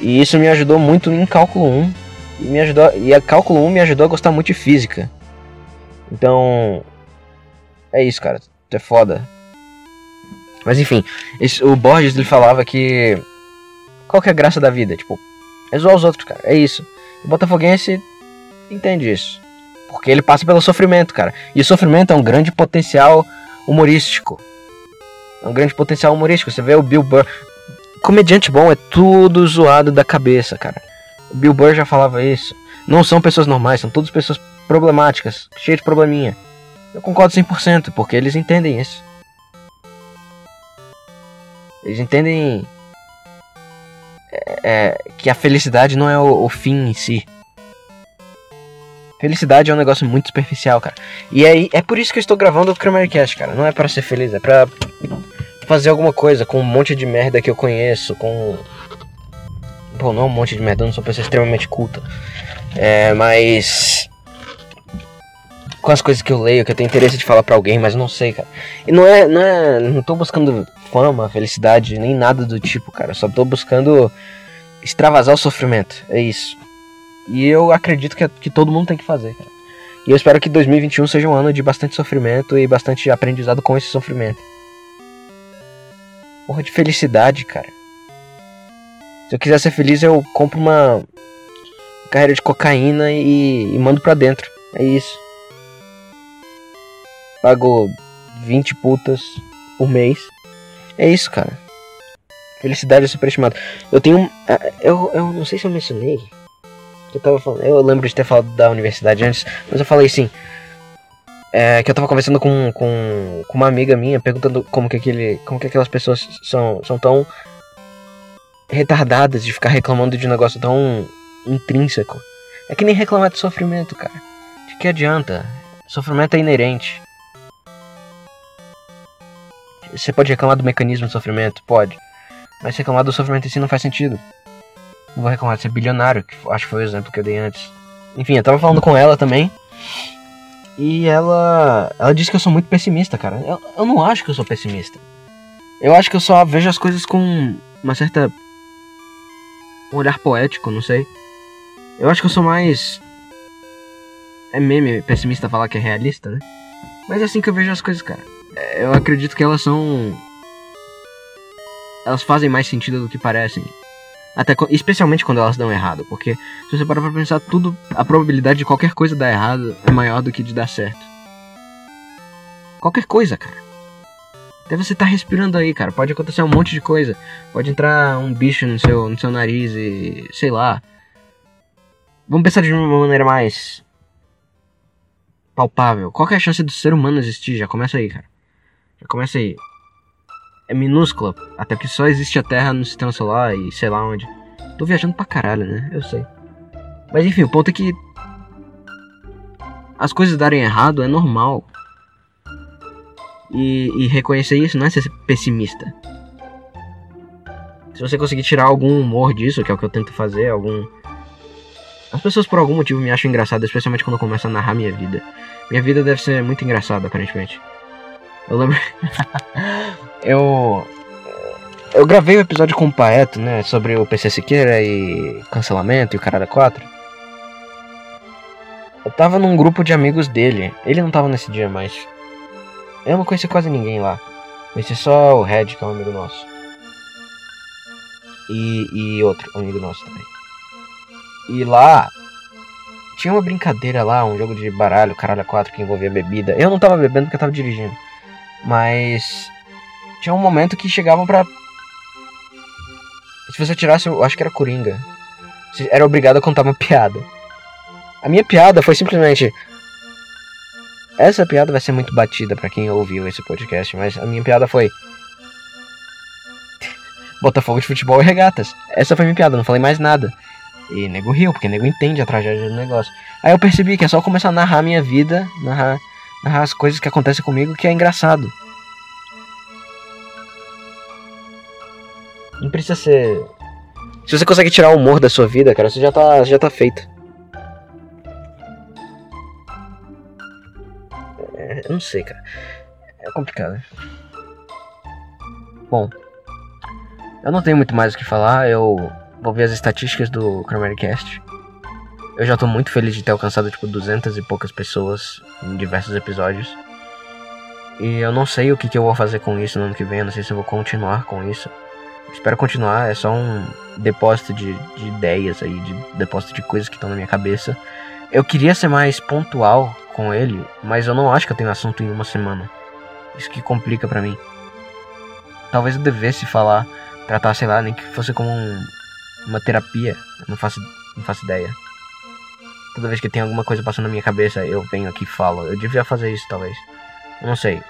E isso me ajudou muito em cálculo 1. E me ajudou, e a cálculo 1 me ajudou a gostar muito de física. Então, é isso, cara. É foda. Mas enfim, esse, o Borges ele falava que qual que é a graça da vida? Tipo, é zoar os outros, cara. É isso. O Botafoguense entende isso. Porque ele passa pelo sofrimento, cara. E o sofrimento é um grande potencial humorístico. É um grande potencial humorístico. Você vê o Bill Burr. Comediante bom é tudo zoado da cabeça, cara. O Bill Burr já falava isso. Não são pessoas normais, são todas pessoas problemáticas, cheias de probleminha. Eu concordo 100%, porque eles entendem isso. Eles entendem é, é, que a felicidade não é o, o fim em si. Felicidade é um negócio muito superficial, cara. E aí é, é por isso que eu estou gravando o Kramercast, cara. Não é para ser feliz, é pra fazer alguma coisa com um monte de merda que eu conheço, com. Pô, não um monte de merda, eu não sou uma pessoa extremamente culta. É, mas. Com as coisas que eu leio, que eu tenho interesse de falar para alguém, mas não sei, cara. E não é, não é. Não tô buscando fama, felicidade, nem nada do tipo, cara. Eu só tô buscando extravasar o sofrimento. É isso. E eu acredito que, é, que todo mundo tem que fazer, cara. E eu espero que 2021 seja um ano de bastante sofrimento e bastante aprendizado com esse sofrimento. Porra de felicidade, cara. Se eu quiser ser feliz, eu compro uma carreira de cocaína e, e mando pra dentro. É isso. Pago 20 putas por mês. É isso, cara. Felicidade é superestimada. Eu tenho. É, eu, eu não sei se eu mencionei eu tava falando, eu lembro de ter falado da universidade antes, mas eu falei assim. É, que eu tava conversando com, com, com uma amiga minha, perguntando como que, aquele, como que aquelas pessoas são, são tão retardadas de ficar reclamando de um negócio tão intrínseco. É que nem reclamar de sofrimento, cara. De que adianta? Sofrimento é inerente. Você pode reclamar do mecanismo do sofrimento? Pode. Mas reclamar do sofrimento em si não faz sentido. Não vou reclamar de ser bilionário, que acho que foi o exemplo que eu dei antes. Enfim, eu tava falando com ela também. E ela. Ela disse que eu sou muito pessimista, cara. Eu, eu não acho que eu sou pessimista. Eu acho que eu só vejo as coisas com uma certa. Um olhar poético, não sei. Eu acho que eu sou mais. É meme pessimista falar que é realista, né? Mas é assim que eu vejo as coisas, cara. Eu acredito que elas são. Elas fazem mais sentido do que parecem. Até, especialmente quando elas dão errado, porque se você parar pra pensar, tudo, a probabilidade de qualquer coisa dar errado é maior do que de dar certo. Qualquer coisa, cara. Até você tá respirando aí, cara. Pode acontecer um monte de coisa. Pode entrar um bicho no seu, no seu nariz e. sei lá. Vamos pensar de uma maneira mais. palpável. Qual é a chance do ser humano existir? Já começa aí, cara. Começa aí é minúscula, até porque só existe a Terra no sistema solar e sei lá onde. Tô viajando pra caralho, né? Eu sei. Mas enfim, o ponto é que as coisas darem errado é normal. E, e reconhecer isso não é ser pessimista. Se você conseguir tirar algum humor disso, que é o que eu tento fazer, algum. As pessoas por algum motivo me acham engraçado, especialmente quando eu começo a narrar minha vida. Minha vida deve ser muito engraçada, aparentemente. Eu lembro. eu. Eu gravei o um episódio com o Paeto, né? Sobre o PC Siqueira e cancelamento e o Caralho 4. Eu tava num grupo de amigos dele. Ele não tava nesse dia, mas. Eu não conheci quase ninguém lá. Conheci só o Red, que é um amigo nosso. E, e outro amigo nosso também. E lá. Tinha uma brincadeira lá, um jogo de baralho, caralho 4 que envolvia bebida. Eu não tava bebendo porque eu tava dirigindo. Mas tinha um momento que chegavam pra. Se você tirasse, eu acho que era Coringa. Você era obrigado a contar uma piada. A minha piada foi simplesmente. Essa piada vai ser muito batida para quem ouviu esse podcast, mas a minha piada foi. Botafogo de futebol e regatas. Essa foi minha piada, não falei mais nada. E nego riu, porque nego entende a tragédia do negócio. Aí eu percebi que é só começar a narrar minha vida, narrar as coisas que acontecem comigo que é engraçado. Não precisa ser. Se você consegue tirar o humor da sua vida, cara, você já tá, já tá feito. É, eu não sei, cara. É complicado. Bom, eu não tenho muito mais o que falar. Eu vou ver as estatísticas do Cast. Eu já tô muito feliz de ter alcançado, tipo, 200 e poucas pessoas em diversos episódios. E eu não sei o que, que eu vou fazer com isso no ano que vem, eu não sei se eu vou continuar com isso. espero continuar, é só um depósito de, de ideias aí, de depósito de coisas que estão na minha cabeça. Eu queria ser mais pontual com ele, mas eu não acho que eu tenho assunto em uma semana. Isso que complica para mim. Talvez eu devesse falar, tratar, sei lá, nem que fosse como um, uma terapia. Eu não faço, não faço ideia. Toda vez que tem alguma coisa passando na minha cabeça, eu venho aqui e falo. Eu devia fazer isso, talvez. Eu não sei.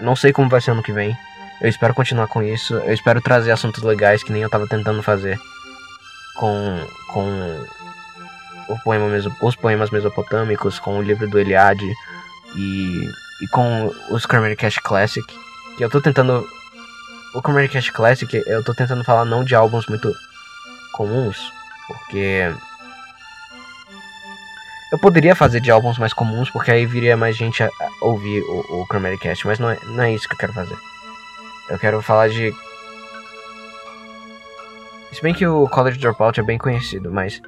Não sei como vai ser ano que vem. Eu espero continuar com isso. Eu espero trazer assuntos legais que nem eu tava tentando fazer com com o poema meso, os poemas mesopotâmicos, com o livro do Eliade e, e com os Cranberry Cash Classic. Que eu tô tentando. O Cranberry Cash Classic, eu tô tentando falar não de álbuns muito comuns, porque eu poderia fazer de álbuns mais comuns, porque aí viria mais gente a, ouvir o, o Chromatic Cast, mas não é, não é isso que eu quero fazer. Eu quero falar de. Se bem que o College Dropout é bem conhecido, mas.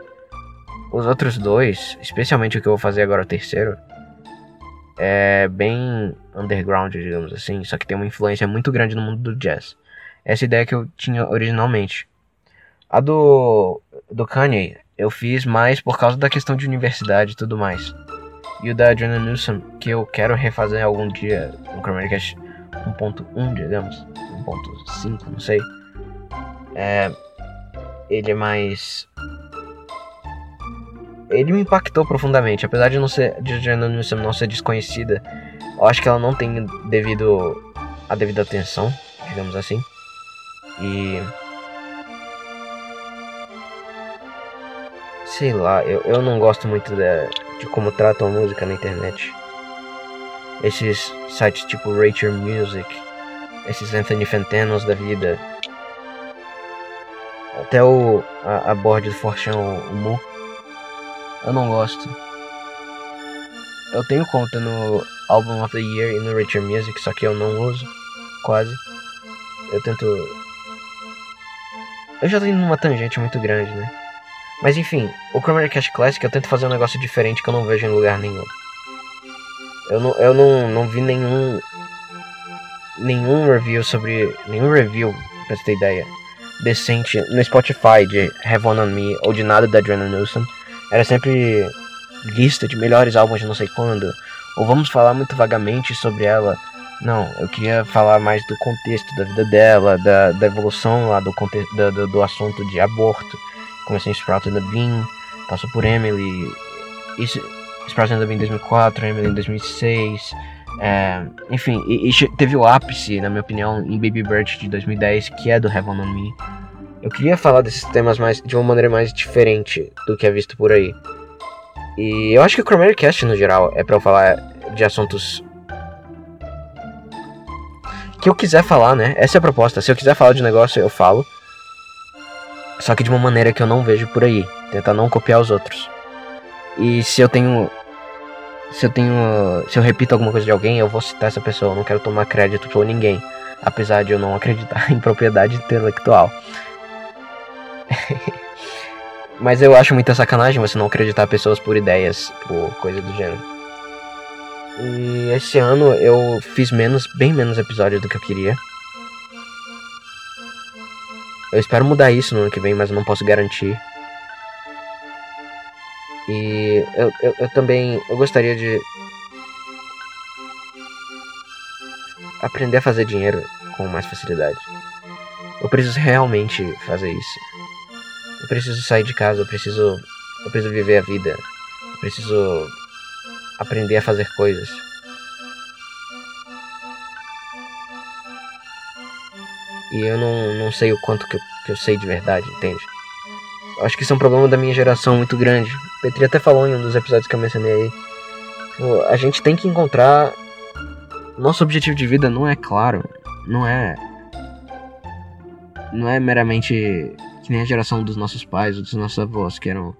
Os outros dois, especialmente o que eu vou fazer agora, o terceiro, é bem underground, digamos assim, só que tem uma influência muito grande no mundo do jazz. Essa ideia que eu tinha originalmente. A do, do Kanye eu fiz mais por causa da questão de universidade e tudo mais. E o da Adriana Newsom, que eu quero refazer algum dia no Chromecast 1.1, digamos, 1.5, não sei. É, ele é mais. Ele me impactou profundamente, apesar de não ser de Adriana Newsom não ser desconhecida. Eu acho que ela não tem devido a devida atenção, digamos assim. E Sei lá, eu, eu não gosto muito de, de como tratam música na internet. Esses sites tipo Your Music, esses Anthony Fantanos da vida. Até o a, a board do Forchão, o Mu. Eu não gosto. Eu tenho conta no Album of the Year e no Your Music, só que eu não uso, quase. Eu tento. Eu já tô indo numa tangente muito grande, né? Mas enfim, o Chromatic Cash Classic eu tento fazer um negócio diferente que eu não vejo em lugar nenhum. Eu não, eu não, não vi nenhum. Nenhum review sobre. Nenhum review, pra você ter ideia. Decente no Spotify de Have One On Me ou de nada da Adriana Newsom. Era sempre lista de melhores álbuns de não sei quando. Ou vamos falar muito vagamente sobre ela. Não, eu queria falar mais do contexto da vida dela, da, da evolução lá do, do, do, do assunto de aborto comecei em Sprout and the Bean, passou por Emily, isso, Sprout and the Bean em 2004, Emily em 2006, é, enfim, e, e, teve o ápice, na minha opinião, em Baby Bird de 2010, que é do Heaven on Me. Eu queria falar desses temas mais, de uma maneira mais diferente do que é visto por aí. E eu acho que o Chromatic Cast, no geral, é para eu falar de assuntos que eu quiser falar, né? Essa é a proposta. Se eu quiser falar de negócio, eu falo. Só que de uma maneira que eu não vejo por aí. Tentar não copiar os outros. E se eu tenho. Se eu tenho. Se eu repito alguma coisa de alguém, eu vou citar essa pessoa. Eu não quero tomar crédito por ninguém. Apesar de eu não acreditar em propriedade intelectual. Mas eu acho muita sacanagem você não acreditar pessoas por ideias, por coisa do gênero. E esse ano eu fiz menos, bem menos episódios do que eu queria. Eu espero mudar isso no ano que vem, mas eu não posso garantir. E eu, eu, eu também eu gostaria de aprender a fazer dinheiro com mais facilidade. Eu preciso realmente fazer isso. Eu preciso sair de casa, eu preciso eu preciso viver a vida. Eu preciso aprender a fazer coisas. E eu não, não sei o quanto que eu, que eu sei de verdade, entende? Eu acho que isso é um problema da minha geração muito grande. Petri até falou em um dos episódios que eu mencionei aí. Pô, a gente tem que encontrar. Nosso objetivo de vida não é claro. Não é. Não é meramente que nem a geração dos nossos pais ou dos nossos avós, que eram.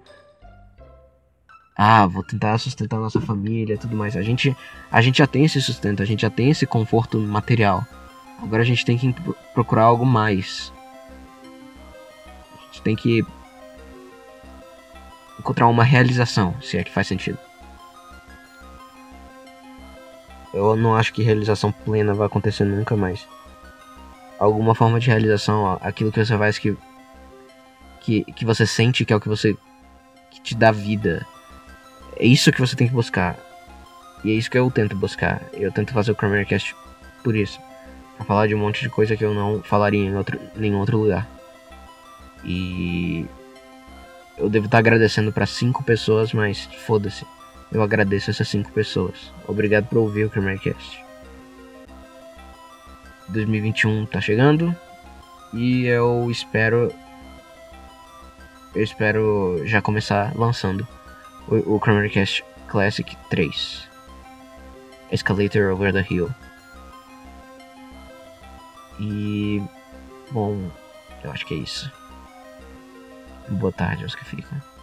Ah, vou tentar sustentar nossa família tudo mais. A gente, a gente já tem esse sustento, a gente já tem esse conforto material. Agora a gente tem que procurar algo mais. A gente tem que encontrar uma realização, se é que faz sentido. Eu não acho que realização plena vai acontecer nunca mais. Alguma forma de realização, aquilo que você faz que, que que você sente que é o que você que te dá vida. É isso que você tem que buscar. E é isso que eu tento buscar. Eu tento fazer o Cast por isso a falar de um monte de coisa que eu não falaria em outro, nenhum outro lugar. E eu devo estar agradecendo para cinco pessoas, mas foda-se. Eu agradeço essas cinco pessoas. Obrigado por ouvir o Cast. 2021 tá chegando e eu espero eu espero já começar lançando o, o Cast Classic 3 Escalator Over the Hill e. Bom, eu acho que é isso. Boa tarde aos que ficam.